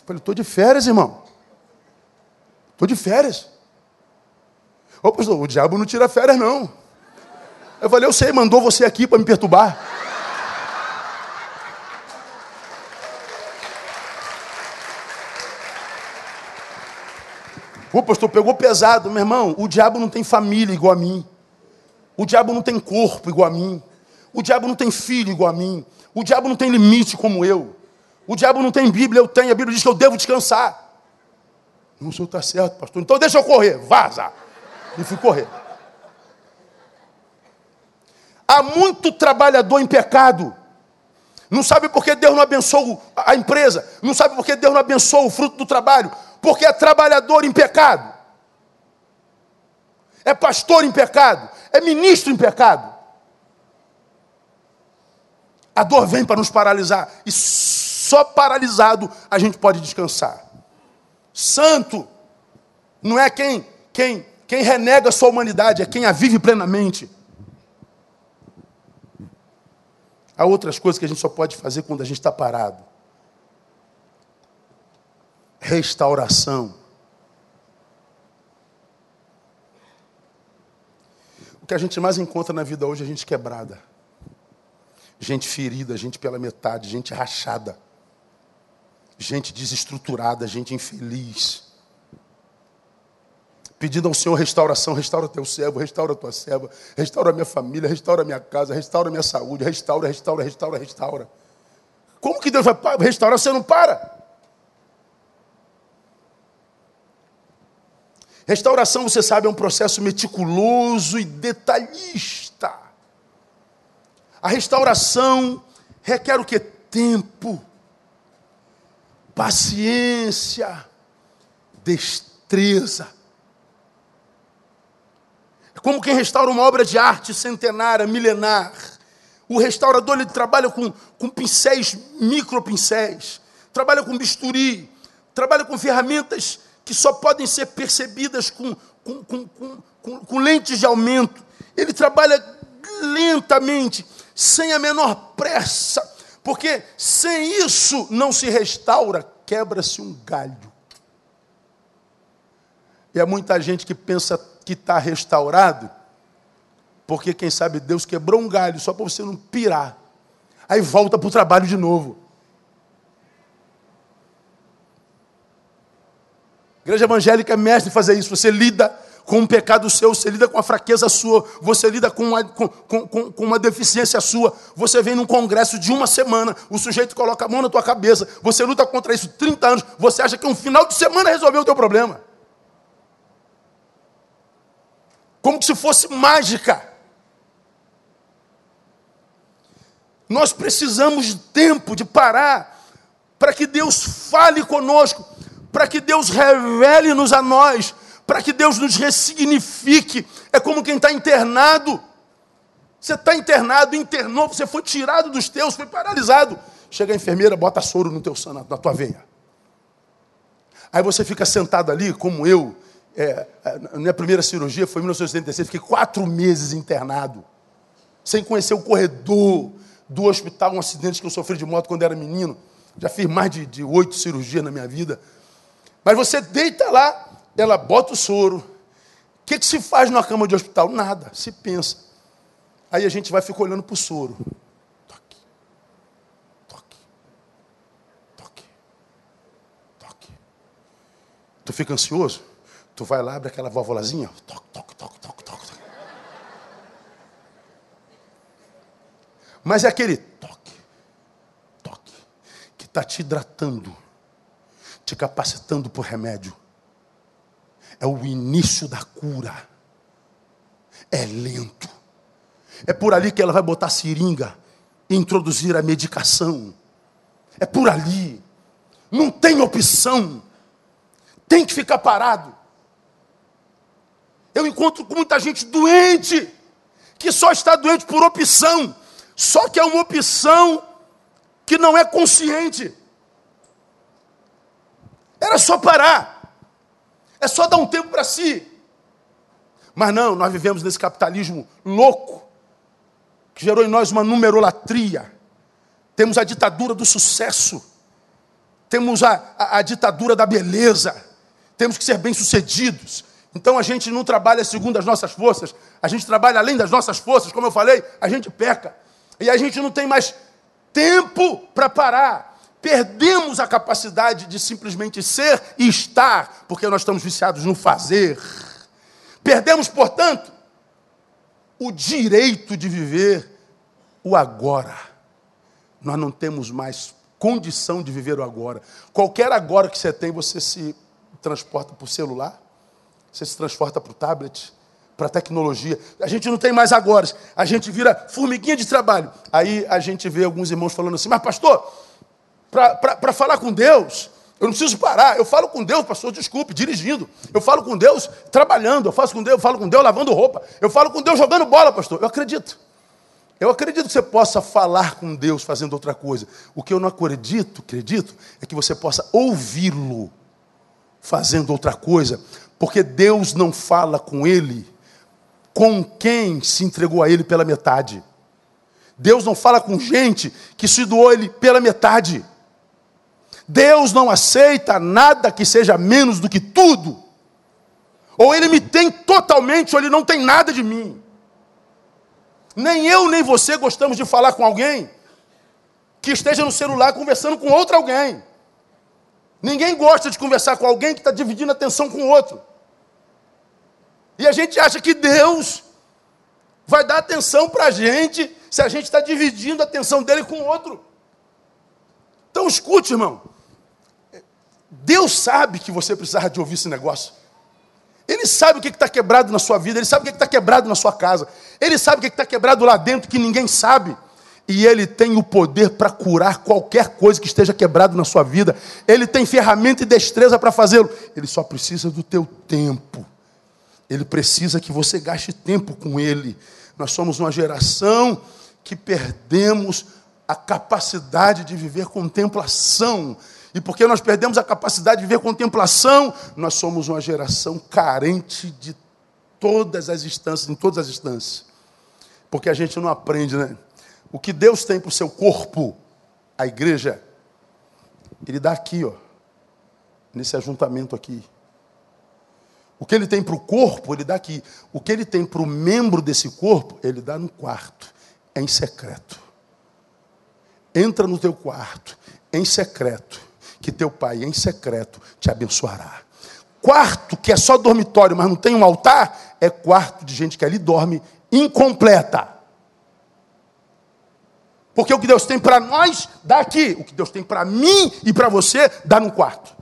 Eu falei, estou de férias, irmão. Estou de férias. Ô pastor, o diabo não tira férias, não. Eu falei, eu sei, mandou você aqui para me perturbar. O pastor pegou pesado, meu irmão. O diabo não tem família igual a mim. O diabo não tem corpo igual a mim. O diabo não tem filho igual a mim. O diabo não tem limite como eu. O diabo não tem Bíblia, eu tenho. A Bíblia diz que eu devo descansar. Não, o senhor está certo, pastor. Então deixa eu correr, vaza. E fui correr. Há muito trabalhador em pecado. Não sabe por que Deus não abençoa a empresa. Não sabe por que Deus não abençoa o fruto do trabalho. Porque é trabalhador em pecado. É pastor em pecado. É ministro em pecado. A dor vem para nos paralisar. E só paralisado a gente pode descansar. Santo não é quem, quem, quem renega a sua humanidade, é quem a vive plenamente. Há outras coisas que a gente só pode fazer quando a gente está parado. Restauração. O que a gente mais encontra na vida hoje é gente quebrada. Gente ferida, gente pela metade, gente rachada gente desestruturada, gente infeliz. Pedindo ao Senhor restauração, restaura teu servo, restaura tua serva, restaura minha família, restaura minha casa, restaura minha saúde, restaura, restaura, restaura, restaura. Como que Deus vai restaurar? Você não para. Restauração, você sabe, é um processo meticuloso e detalhista. A restauração requer o que? Tempo paciência, destreza. Como quem restaura uma obra de arte centenária, milenar. O restaurador ele trabalha com, com pincéis, micropincéis, trabalha com bisturi, trabalha com ferramentas que só podem ser percebidas com, com, com, com lentes de aumento. Ele trabalha lentamente, sem a menor pressa, porque sem isso não se restaura, quebra-se um galho. E há muita gente que pensa que está restaurado, porque quem sabe Deus quebrou um galho só para você não pirar. Aí volta para o trabalho de novo. Igreja evangélica é mestre em fazer isso. Você lida com um pecado seu, você lida com a fraqueza sua, você lida com uma, com, com, com uma deficiência sua. Você vem num congresso de uma semana, o sujeito coloca a mão na tua cabeça, você luta contra isso 30 anos, você acha que um final de semana resolveu o teu problema. Como se fosse mágica. Nós precisamos de tempo de parar para que Deus fale conosco, para que Deus revele-nos a nós para que Deus nos ressignifique. É como quem está internado. Você está internado, internou, você foi tirado dos teus, foi paralisado. Chega a enfermeira, bota soro no teu sangue, na tua veia. Aí você fica sentado ali, como eu. É, é minha primeira cirurgia foi em 1976, fiquei quatro meses internado. sem conhecer o corredor do hospital, um acidente que eu sofri de moto quando era menino. Já fiz mais de, de oito cirurgias na minha vida. Mas você deita lá, ela bota o soro. O que, que se faz numa cama de hospital? Nada, se pensa. Aí a gente vai ficar olhando para o soro. Toque, toque, toque, toque. Tu fica ansioso? Tu vai lá, abre aquela válvulazinha, toque, toque, toque, toque, toque. Mas é aquele toque, toque, que está te hidratando, te capacitando por remédio. É o início da cura. É lento. É por ali que ela vai botar a seringa e introduzir a medicação. É por ali. Não tem opção. Tem que ficar parado. Eu encontro com muita gente doente, que só está doente por opção. Só que é uma opção que não é consciente. Era só parar. É só dar um tempo para si. Mas não, nós vivemos nesse capitalismo louco, que gerou em nós uma numerolatria. Temos a ditadura do sucesso. Temos a, a, a ditadura da beleza. Temos que ser bem-sucedidos. Então a gente não trabalha segundo as nossas forças, a gente trabalha além das nossas forças, como eu falei, a gente peca. E a gente não tem mais tempo para parar. Perdemos a capacidade de simplesmente ser e estar, porque nós estamos viciados no fazer. Perdemos, portanto, o direito de viver o agora. Nós não temos mais condição de viver o agora. Qualquer agora que você tem, você se transporta o celular, você se transporta para o tablet, para a tecnologia. A gente não tem mais agora, a gente vira formiguinha de trabalho. Aí a gente vê alguns irmãos falando assim, mas pastor, para falar com Deus, eu não preciso parar. Eu falo com Deus, pastor, desculpe, dirigindo. Eu falo com Deus trabalhando. Eu faço com Deus, eu falo com Deus lavando roupa. Eu falo com Deus jogando bola, pastor. Eu acredito. Eu acredito que você possa falar com Deus fazendo outra coisa. O que eu não acredito, acredito, é que você possa ouvi-lo fazendo outra coisa, porque Deus não fala com ele com quem se entregou a ele pela metade. Deus não fala com gente que se doou a ele pela metade. Deus não aceita nada que seja menos do que tudo. Ou ele me tem totalmente, ou ele não tem nada de mim. Nem eu nem você gostamos de falar com alguém que esteja no celular conversando com outro alguém. Ninguém gosta de conversar com alguém que está dividindo atenção com outro. E a gente acha que Deus vai dar atenção para a gente se a gente está dividindo a atenção dele com o outro. Então escute, irmão. Deus sabe que você precisava de ouvir esse negócio. Ele sabe o que está quebrado na sua vida, ele sabe o que está quebrado na sua casa, ele sabe o que está quebrado lá dentro que ninguém sabe. E ele tem o poder para curar qualquer coisa que esteja quebrado na sua vida. Ele tem ferramenta e destreza para fazê-lo. Ele só precisa do teu tempo. Ele precisa que você gaste tempo com Ele. Nós somos uma geração que perdemos a capacidade de viver contemplação. E porque nós perdemos a capacidade de viver contemplação, nós somos uma geração carente de todas as instâncias, em todas as instâncias. Porque a gente não aprende, né? O que Deus tem para o seu corpo, a igreja, Ele dá aqui, ó, nesse ajuntamento aqui. O que ele tem para o corpo, ele dá aqui. O que ele tem para o membro desse corpo, ele dá no quarto, é em secreto. Entra no teu quarto, em secreto, que teu pai, em secreto, te abençoará. Quarto, que é só dormitório, mas não tem um altar, é quarto de gente que ali dorme incompleta. Porque o que Deus tem para nós, dá aqui. O que Deus tem para mim e para você, dá no quarto.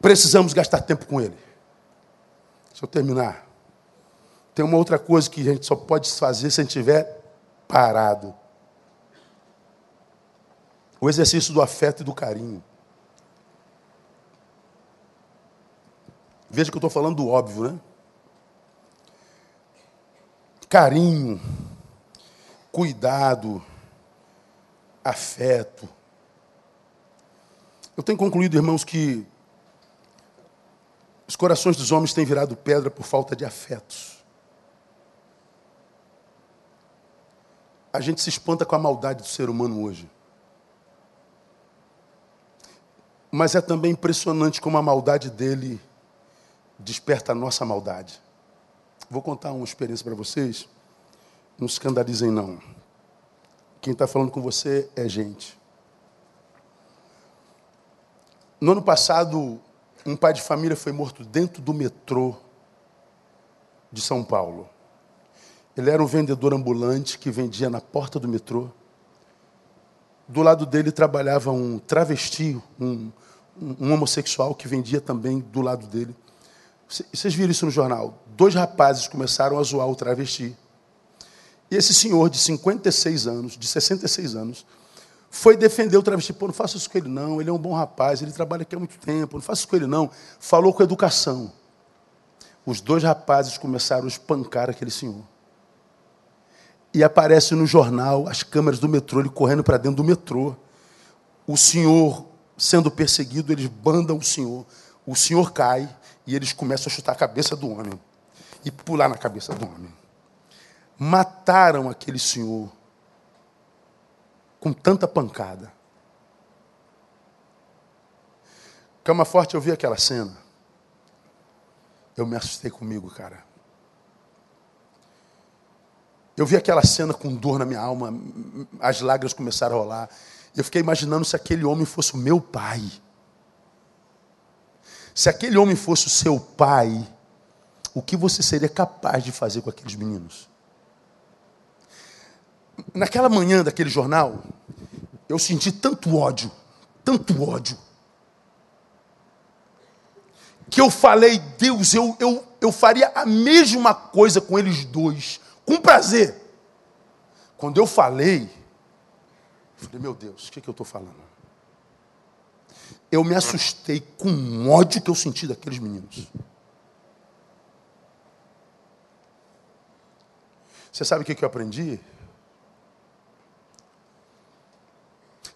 Precisamos gastar tempo com Ele. Deixa eu terminar. Tem uma outra coisa que a gente só pode fazer se a gente estiver parado. O exercício do afeto e do carinho. Veja que eu estou falando do óbvio, né? Carinho, cuidado, afeto. Eu tenho concluído, irmãos, que os corações dos homens têm virado pedra por falta de afetos. a gente se espanta com a maldade do ser humano hoje. Mas é também impressionante como a maldade dele desperta a nossa maldade. Vou contar uma experiência para vocês. Não se escandalizem, não. Quem está falando com você é gente. No ano passado, um pai de família foi morto dentro do metrô de São Paulo. Ele era um vendedor ambulante que vendia na porta do metrô. Do lado dele trabalhava um travesti, um, um homossexual que vendia também do lado dele. Vocês viram isso no jornal? Dois rapazes começaram a zoar o travesti. E esse senhor de 56 anos, de 66 anos, foi defender o travesti. Pô, não faça isso com ele não, ele é um bom rapaz, ele trabalha aqui há muito tempo, não faça isso com ele não. Falou com educação. Os dois rapazes começaram a espancar aquele senhor. E aparece no jornal as câmeras do metrô, ele correndo para dentro do metrô. O senhor sendo perseguido, eles bandam o senhor. O senhor cai e eles começam a chutar a cabeça do homem e pular na cabeça do homem. Mataram aquele senhor com tanta pancada. Cama Forte, eu vi aquela cena. Eu me assustei comigo, cara. Eu vi aquela cena com dor na minha alma, as lágrimas começaram a rolar. Eu fiquei imaginando se aquele homem fosse o meu pai. Se aquele homem fosse o seu pai, o que você seria capaz de fazer com aqueles meninos? Naquela manhã daquele jornal, eu senti tanto ódio, tanto ódio, que eu falei, Deus, eu, eu, eu faria a mesma coisa com eles dois, com prazer. Quando eu falei, eu falei, meu Deus, o que, é que eu estou falando? Eu me assustei com o ódio que eu senti daqueles meninos. Você sabe o que, eu aprendi?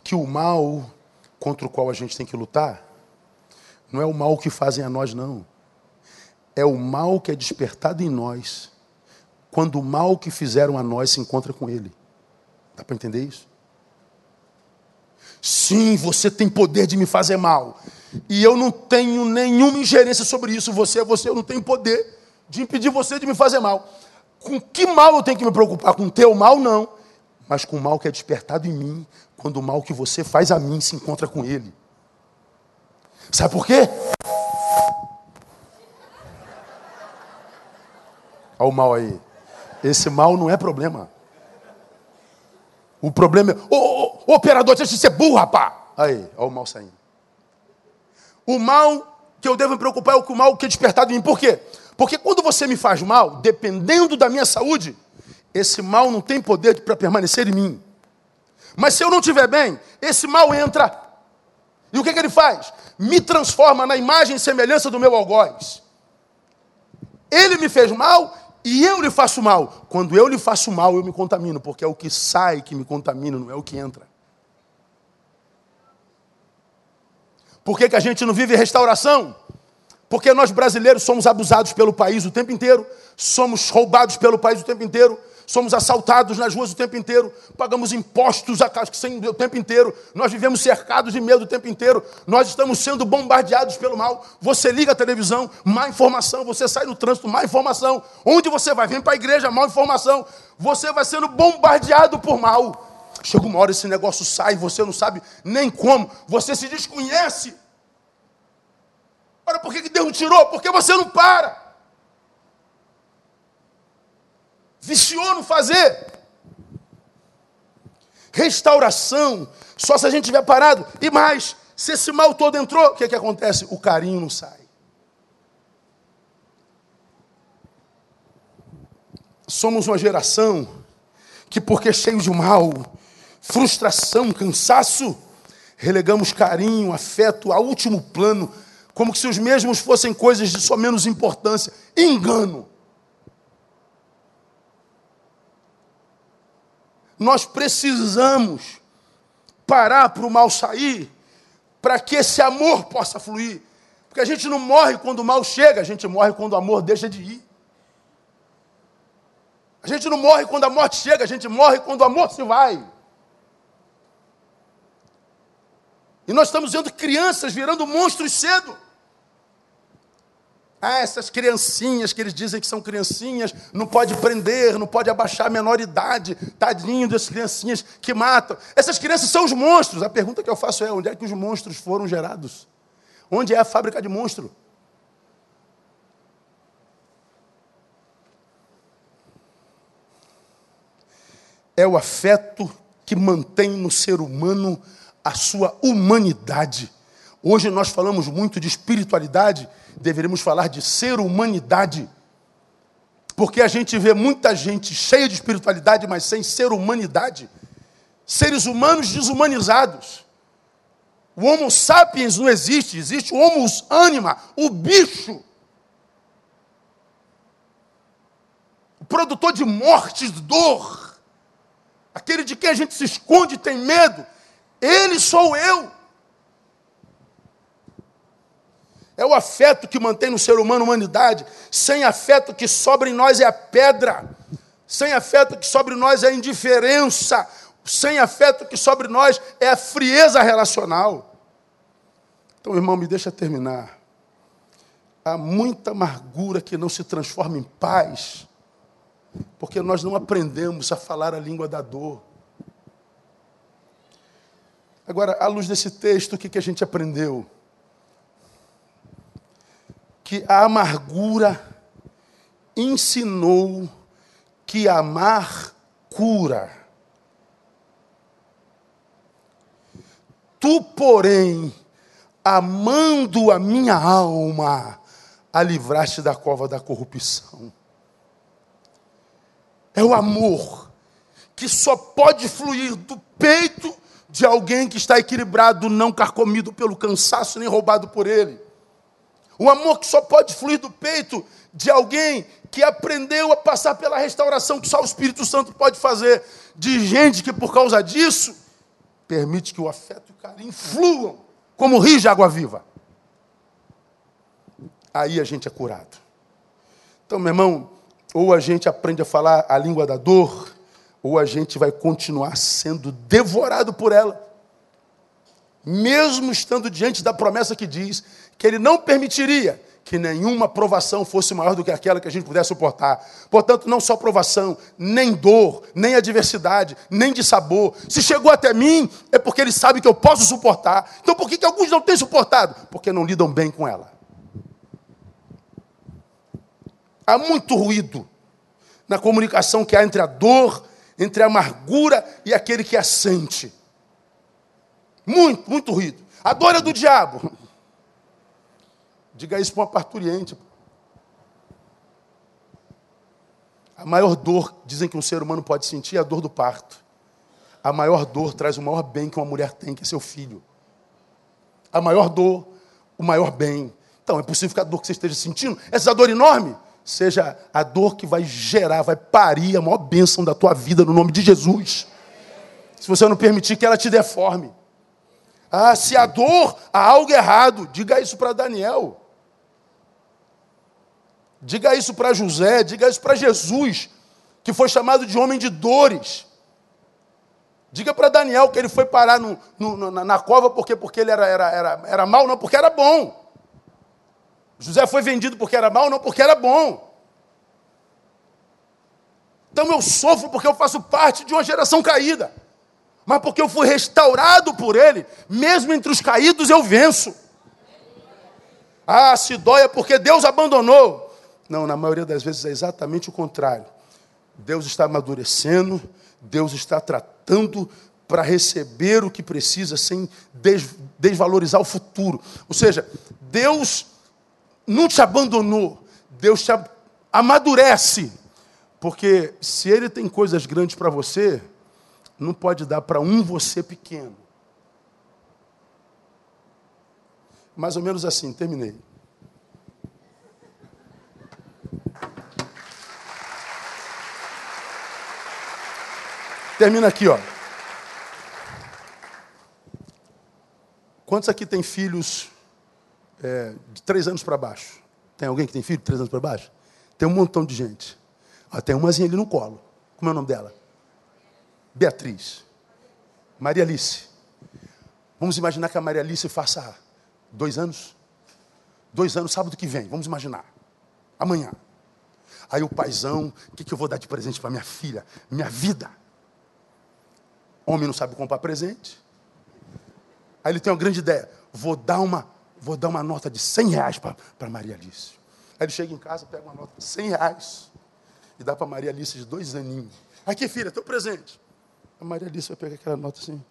Que o mal contra o qual a gente tem que lutar não é o mal que fazem a nós, não. É o mal que é despertado em nós quando o mal que fizeram a nós se encontra com ele. Dá para entender isso? Sim, você tem poder de me fazer mal. E eu não tenho nenhuma ingerência sobre isso. Você é você, eu não tenho poder de impedir você de me fazer mal. Com que mal eu tenho que me preocupar? Com o teu mal, não. Mas com o mal que é despertado em mim quando o mal que você faz a mim se encontra com ele. Sabe por quê? Olha o mal aí. Esse mal não é problema. O problema é. Ô, operador, deixa de ser burro, rapá. Aí, olha o mal saindo. O mal que eu devo me preocupar é o mal que é despertado em mim. Por quê? Porque quando você me faz mal, dependendo da minha saúde, esse mal não tem poder para permanecer em mim. Mas se eu não estiver bem, esse mal entra. E o que, que ele faz? Me transforma na imagem e semelhança do meu algoz. Ele me fez mal e eu lhe faço mal. Quando eu lhe faço mal, eu me contamino, porque é o que sai que me contamina, não é o que entra. Por que, que a gente não vive restauração? Porque nós brasileiros somos abusados pelo país o tempo inteiro, somos roubados pelo país o tempo inteiro, somos assaltados nas ruas o tempo inteiro, pagamos impostos o tempo inteiro, nós vivemos cercados de medo o tempo inteiro, nós estamos sendo bombardeados pelo mal. Você liga a televisão, má informação, você sai no trânsito, má informação. Onde você vai? Vem para a igreja, má informação. Você vai sendo bombardeado por mal. Chega uma hora esse negócio sai, você não sabe nem como, você se desconhece. Ora, por que Deus tirou? Porque você não para. Viciou no fazer. Restauração, só se a gente tiver parado. E mais, se esse mal todo entrou, o que, é que acontece? O carinho não sai. Somos uma geração que, porque cheio de mal, frustração, cansaço, relegamos carinho, afeto a último plano, como se os mesmos fossem coisas de só menos importância. Engano. Nós precisamos parar para o mal sair, para que esse amor possa fluir. Porque a gente não morre quando o mal chega, a gente morre quando o amor deixa de ir. A gente não morre quando a morte chega, a gente morre quando o amor se vai. E nós estamos vendo crianças virando monstros cedo. Ah, essas criancinhas que eles dizem que são criancinhas, não pode prender, não pode abaixar a menor idade, tadinho das criancinhas que matam. Essas crianças são os monstros. A pergunta que eu faço é: onde é que os monstros foram gerados? Onde é a fábrica de monstro? É o afeto que mantém no ser humano a sua humanidade. Hoje nós falamos muito de espiritualidade, deveríamos falar de ser humanidade. Porque a gente vê muita gente cheia de espiritualidade, mas sem ser humanidade. Seres humanos desumanizados. O Homo sapiens não existe, existe o Homo anima, o bicho. O produtor de morte, de dor. Aquele de quem a gente se esconde e tem medo. Ele sou eu. É o afeto que mantém no ser humano a humanidade. Sem afeto que sobra em nós é a pedra. Sem afeto que sobre nós é a indiferença. Sem afeto que sobre nós é a frieza relacional. Então, irmão, me deixa terminar. Há muita amargura que não se transforma em paz, porque nós não aprendemos a falar a língua da dor. Agora, à luz desse texto, o que a gente aprendeu? Que a amargura ensinou que amar cura. Tu, porém, amando a minha alma, a livraste da cova da corrupção. É o amor que só pode fluir do peito de alguém que está equilibrado, não carcomido pelo cansaço, nem roubado por ele. O amor que só pode fluir do peito de alguém que aprendeu a passar pela restauração que só o Espírito Santo pode fazer, de gente que por causa disso permite que o afeto e o carinho fluam como rio de água viva. Aí a gente é curado. Então, meu irmão, ou a gente aprende a falar a língua da dor, ou a gente vai continuar sendo devorado por ela. Mesmo estando diante da promessa que diz que ele não permitiria que nenhuma provação fosse maior do que aquela que a gente pudesse suportar. Portanto, não só provação, nem dor, nem adversidade, nem de sabor. Se chegou até mim, é porque ele sabe que eu posso suportar. Então, por que, que alguns não têm suportado? Porque não lidam bem com ela. Há muito ruído na comunicação que há entre a dor entre a amargura e aquele que a sente. Muito, muito ruído. A dor é do diabo. Diga isso para uma parturiente. A maior dor, dizem que um ser humano pode sentir, é a dor do parto. A maior dor traz o maior bem que uma mulher tem, que é seu filho. A maior dor, o maior bem. Então, é possível que a dor que você esteja sentindo, essa dor enorme, seja a dor que vai gerar, vai parir a maior bênção da tua vida no nome de Jesus. Se você não permitir que ela te deforme. Ah, se a dor há algo errado, diga isso para Daniel. Diga isso para José, diga isso para Jesus, que foi chamado de homem de dores. Diga para Daniel que ele foi parar no, no, na, na, cova porque, porque ele era, era, era, era mal, não, porque era bom. José foi vendido porque era mal, não porque era bom. Então eu sofro porque eu faço parte de uma geração caída. Mas porque eu fui restaurado por Ele, mesmo entre os caídos eu venço. Ah, se dói é porque Deus abandonou. Não, na maioria das vezes é exatamente o contrário. Deus está amadurecendo, Deus está tratando para receber o que precisa sem desvalorizar o futuro. Ou seja, Deus não te abandonou, Deus te amadurece. Porque se Ele tem coisas grandes para você, não pode dar para um você pequeno. Mais ou menos assim, terminei. Termina aqui, ó. Quantos aqui tem filhos é, de três anos para baixo. Tem alguém que tem filho de três anos para baixo? Tem um montão de gente. Ó, tem umazinha ali no colo. Como é o nome dela? Beatriz. Maria Alice. Vamos imaginar que a Maria Alice faça dois anos. Dois anos, sábado que vem. Vamos imaginar. Amanhã. Aí o paizão, o que, que eu vou dar de presente para minha filha? Minha vida. Homem não sabe comprar presente. Aí ele tem uma grande ideia. Vou dar uma, vou dar uma nota de 100 reais para Maria Alice. Aí ele chega em casa, pega uma nota de 100 reais e dá para Maria Alice de dois aninhos. Aqui, filha, teu presente. A Maria Alice vai pegar aquela nota assim.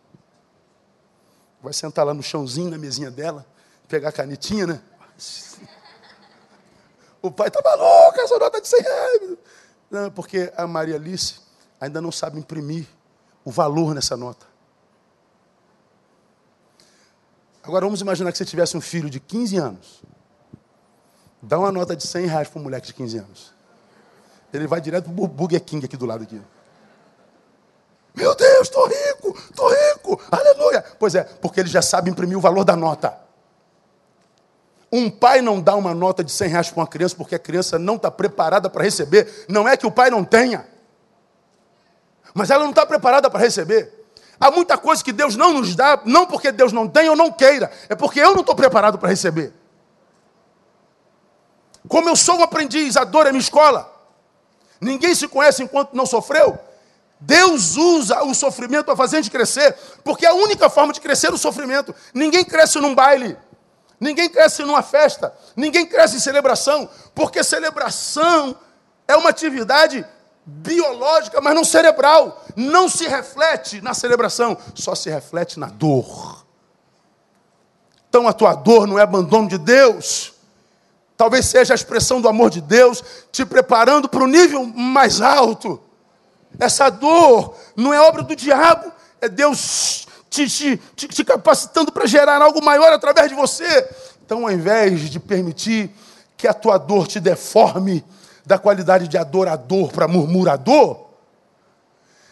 Vai sentar lá no chãozinho, na mesinha dela, pegar a canetinha, né? O pai tá maluco, essa nota de 100 reais. Não, porque a Maria Alice ainda não sabe imprimir o valor nessa nota. Agora vamos imaginar que você tivesse um filho de 15 anos. Dá uma nota de 100 reais para um moleque de 15 anos. Ele vai direto para o Burger King aqui do lado aqui. Meu Deus, estou rico, estou rico, aleluia. Pois é, porque ele já sabe imprimir o valor da nota. Um pai não dá uma nota de 100 reais para uma criança porque a criança não está preparada para receber. Não é que o pai não tenha, mas ela não está preparada para receber. Há muita coisa que Deus não nos dá, não porque Deus não tem ou não queira, é porque eu não estou preparado para receber. Como eu sou um aprendiz, a dor é minha escola. Ninguém se conhece enquanto não sofreu. Deus usa o sofrimento para fazer a gente crescer, porque é a única forma de crescer o sofrimento. Ninguém cresce num baile, ninguém cresce numa festa, ninguém cresce em celebração, porque celebração é uma atividade biológica, mas não cerebral. Não se reflete na celebração, só se reflete na dor. Então a tua dor não é abandono de Deus. Talvez seja a expressão do amor de Deus te preparando para o nível mais alto. Essa dor não é obra do diabo, é Deus te, te, te, te capacitando para gerar algo maior através de você. Então, ao invés de permitir que a tua dor te deforme da qualidade de adorador para murmurador,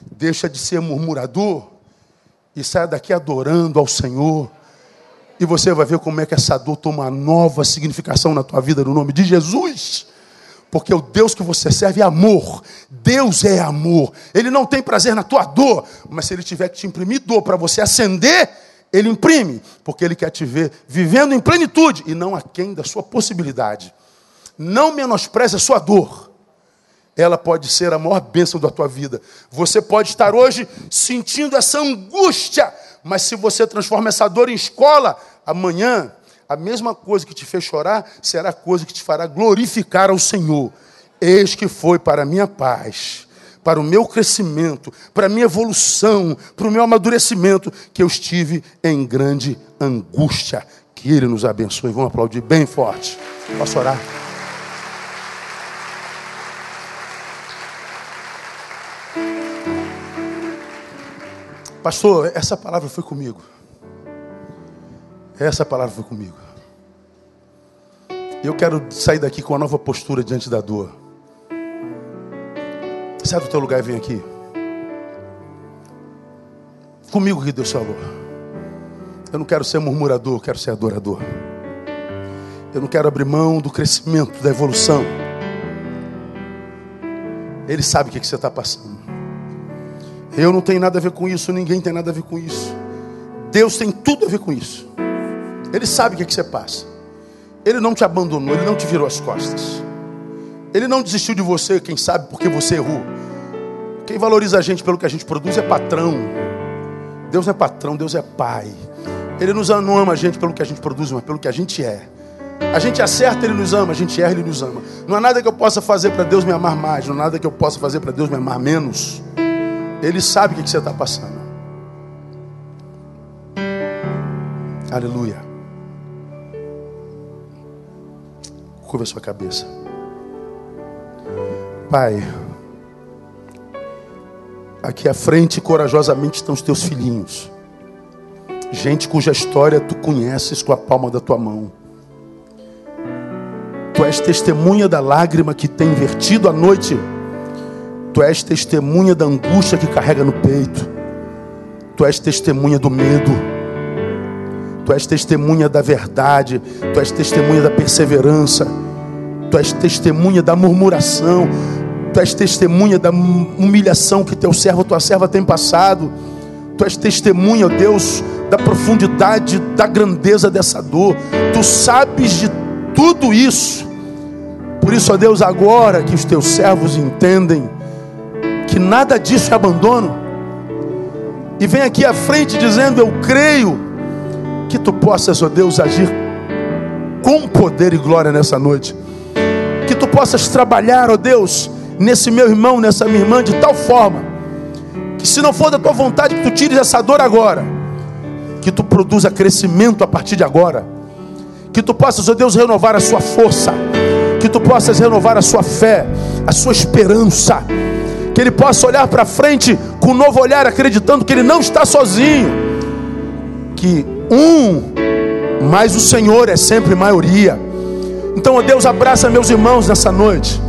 deixa de ser murmurador e saia daqui adorando ao Senhor. E você vai ver como é que essa dor toma uma nova significação na tua vida, no nome de Jesus. Porque o Deus que você serve é amor. Deus é amor. Ele não tem prazer na tua dor, mas se ele tiver que te imprimir dor para você acender, ele imprime, porque ele quer te ver vivendo em plenitude e não aquém da sua possibilidade. Não menospreze a sua dor. Ela pode ser a maior bênção da tua vida. Você pode estar hoje sentindo essa angústia, mas se você transforma essa dor em escola, amanhã a mesma coisa que te fez chorar será a coisa que te fará glorificar ao Senhor. Eis que foi para a minha paz, para o meu crescimento, para a minha evolução, para o meu amadurecimento, que eu estive em grande angústia. Que Ele nos abençoe. Vamos aplaudir bem forte. Posso orar? Pastor, essa palavra foi comigo. Essa palavra foi comigo. Eu quero sair daqui com uma nova postura diante da dor. Sai do teu lugar e vem aqui. Comigo que Deus falou. Eu não quero ser murmurador, eu quero ser adorador. Eu não quero abrir mão do crescimento, da evolução. Ele sabe o que você está passando. Eu não tenho nada a ver com isso, ninguém tem nada a ver com isso. Deus tem tudo a ver com isso. Ele sabe o que, é que você passa. Ele não te abandonou, ele não te virou as costas. Ele não desistiu de você, quem sabe, porque você errou. Quem valoriza a gente pelo que a gente produz é patrão. Deus é patrão, Deus é pai. Ele nos não ama a gente pelo que a gente produz, mas pelo que a gente é. A gente acerta, ele nos ama, a gente erra, ele nos ama. Não há nada que eu possa fazer para Deus me amar mais, não há nada que eu possa fazer para Deus me amar menos. Ele sabe o que você está passando. Aleluia. Curva sua cabeça. Pai, aqui à frente, corajosamente, estão os teus filhinhos. Gente cuja história tu conheces com a palma da tua mão. Tu és testemunha da lágrima que tem vertido à noite Tu és testemunha da angústia que carrega no peito. Tu és testemunha do medo. Tu és testemunha da verdade. Tu és testemunha da perseverança. Tu és testemunha da murmuração. Tu és testemunha da humilhação que teu servo, tua serva tem passado. Tu és testemunha, Deus, da profundidade, da grandeza dessa dor. Tu sabes de tudo isso. Por isso, ó Deus, agora que os teus servos entendem que nada disso é abandono, e vem aqui à frente dizendo: Eu creio que tu possas, ó Deus, agir com poder e glória nessa noite. Possas trabalhar, ó Deus, nesse meu irmão, nessa minha irmã, de tal forma que, se não for da tua vontade, que tu tires essa dor agora, que tu produza crescimento a partir de agora, que tu possas, ó Deus, renovar a sua força, que tu possas renovar a sua fé, a sua esperança, que ele possa olhar para frente com um novo olhar, acreditando que ele não está sozinho, que um, mas o Senhor é sempre maioria. Então, ó Deus, abraça meus irmãos nessa noite.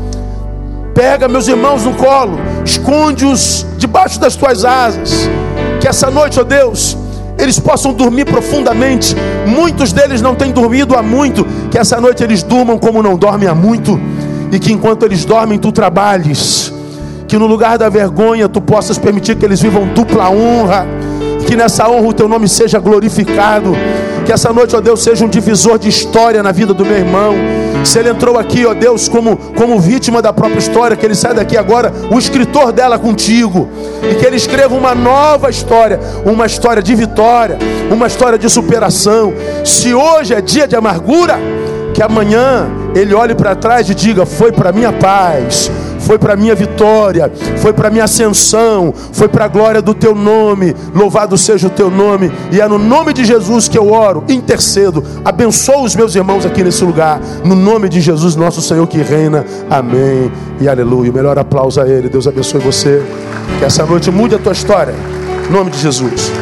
Pega meus irmãos no colo, esconde-os debaixo das tuas asas. Que essa noite, ó Deus, eles possam dormir profundamente. Muitos deles não têm dormido há muito. Que essa noite eles durmam como não dormem há muito. E que enquanto eles dormem, tu trabalhes. Que no lugar da vergonha, tu possas permitir que eles vivam dupla honra. Que nessa honra o teu nome seja glorificado. Que essa noite, ó Deus, seja um divisor de história na vida do meu irmão. Se ele entrou aqui, ó Deus, como, como vítima da própria história, que ele sai daqui agora, o escritor dela contigo. E que ele escreva uma nova história, uma história de vitória, uma história de superação. Se hoje é dia de amargura, que amanhã ele olhe para trás e diga: Foi para minha paz foi para minha vitória, foi para minha ascensão, foi para a glória do teu nome. Louvado seja o teu nome, e é no nome de Jesus que eu oro, intercedo, abençoo os meus irmãos aqui nesse lugar, no nome de Jesus, nosso Senhor que reina. Amém e aleluia. O melhor aplauso a Ele. Deus abençoe você. Que essa noite mude a tua história. Em nome de Jesus.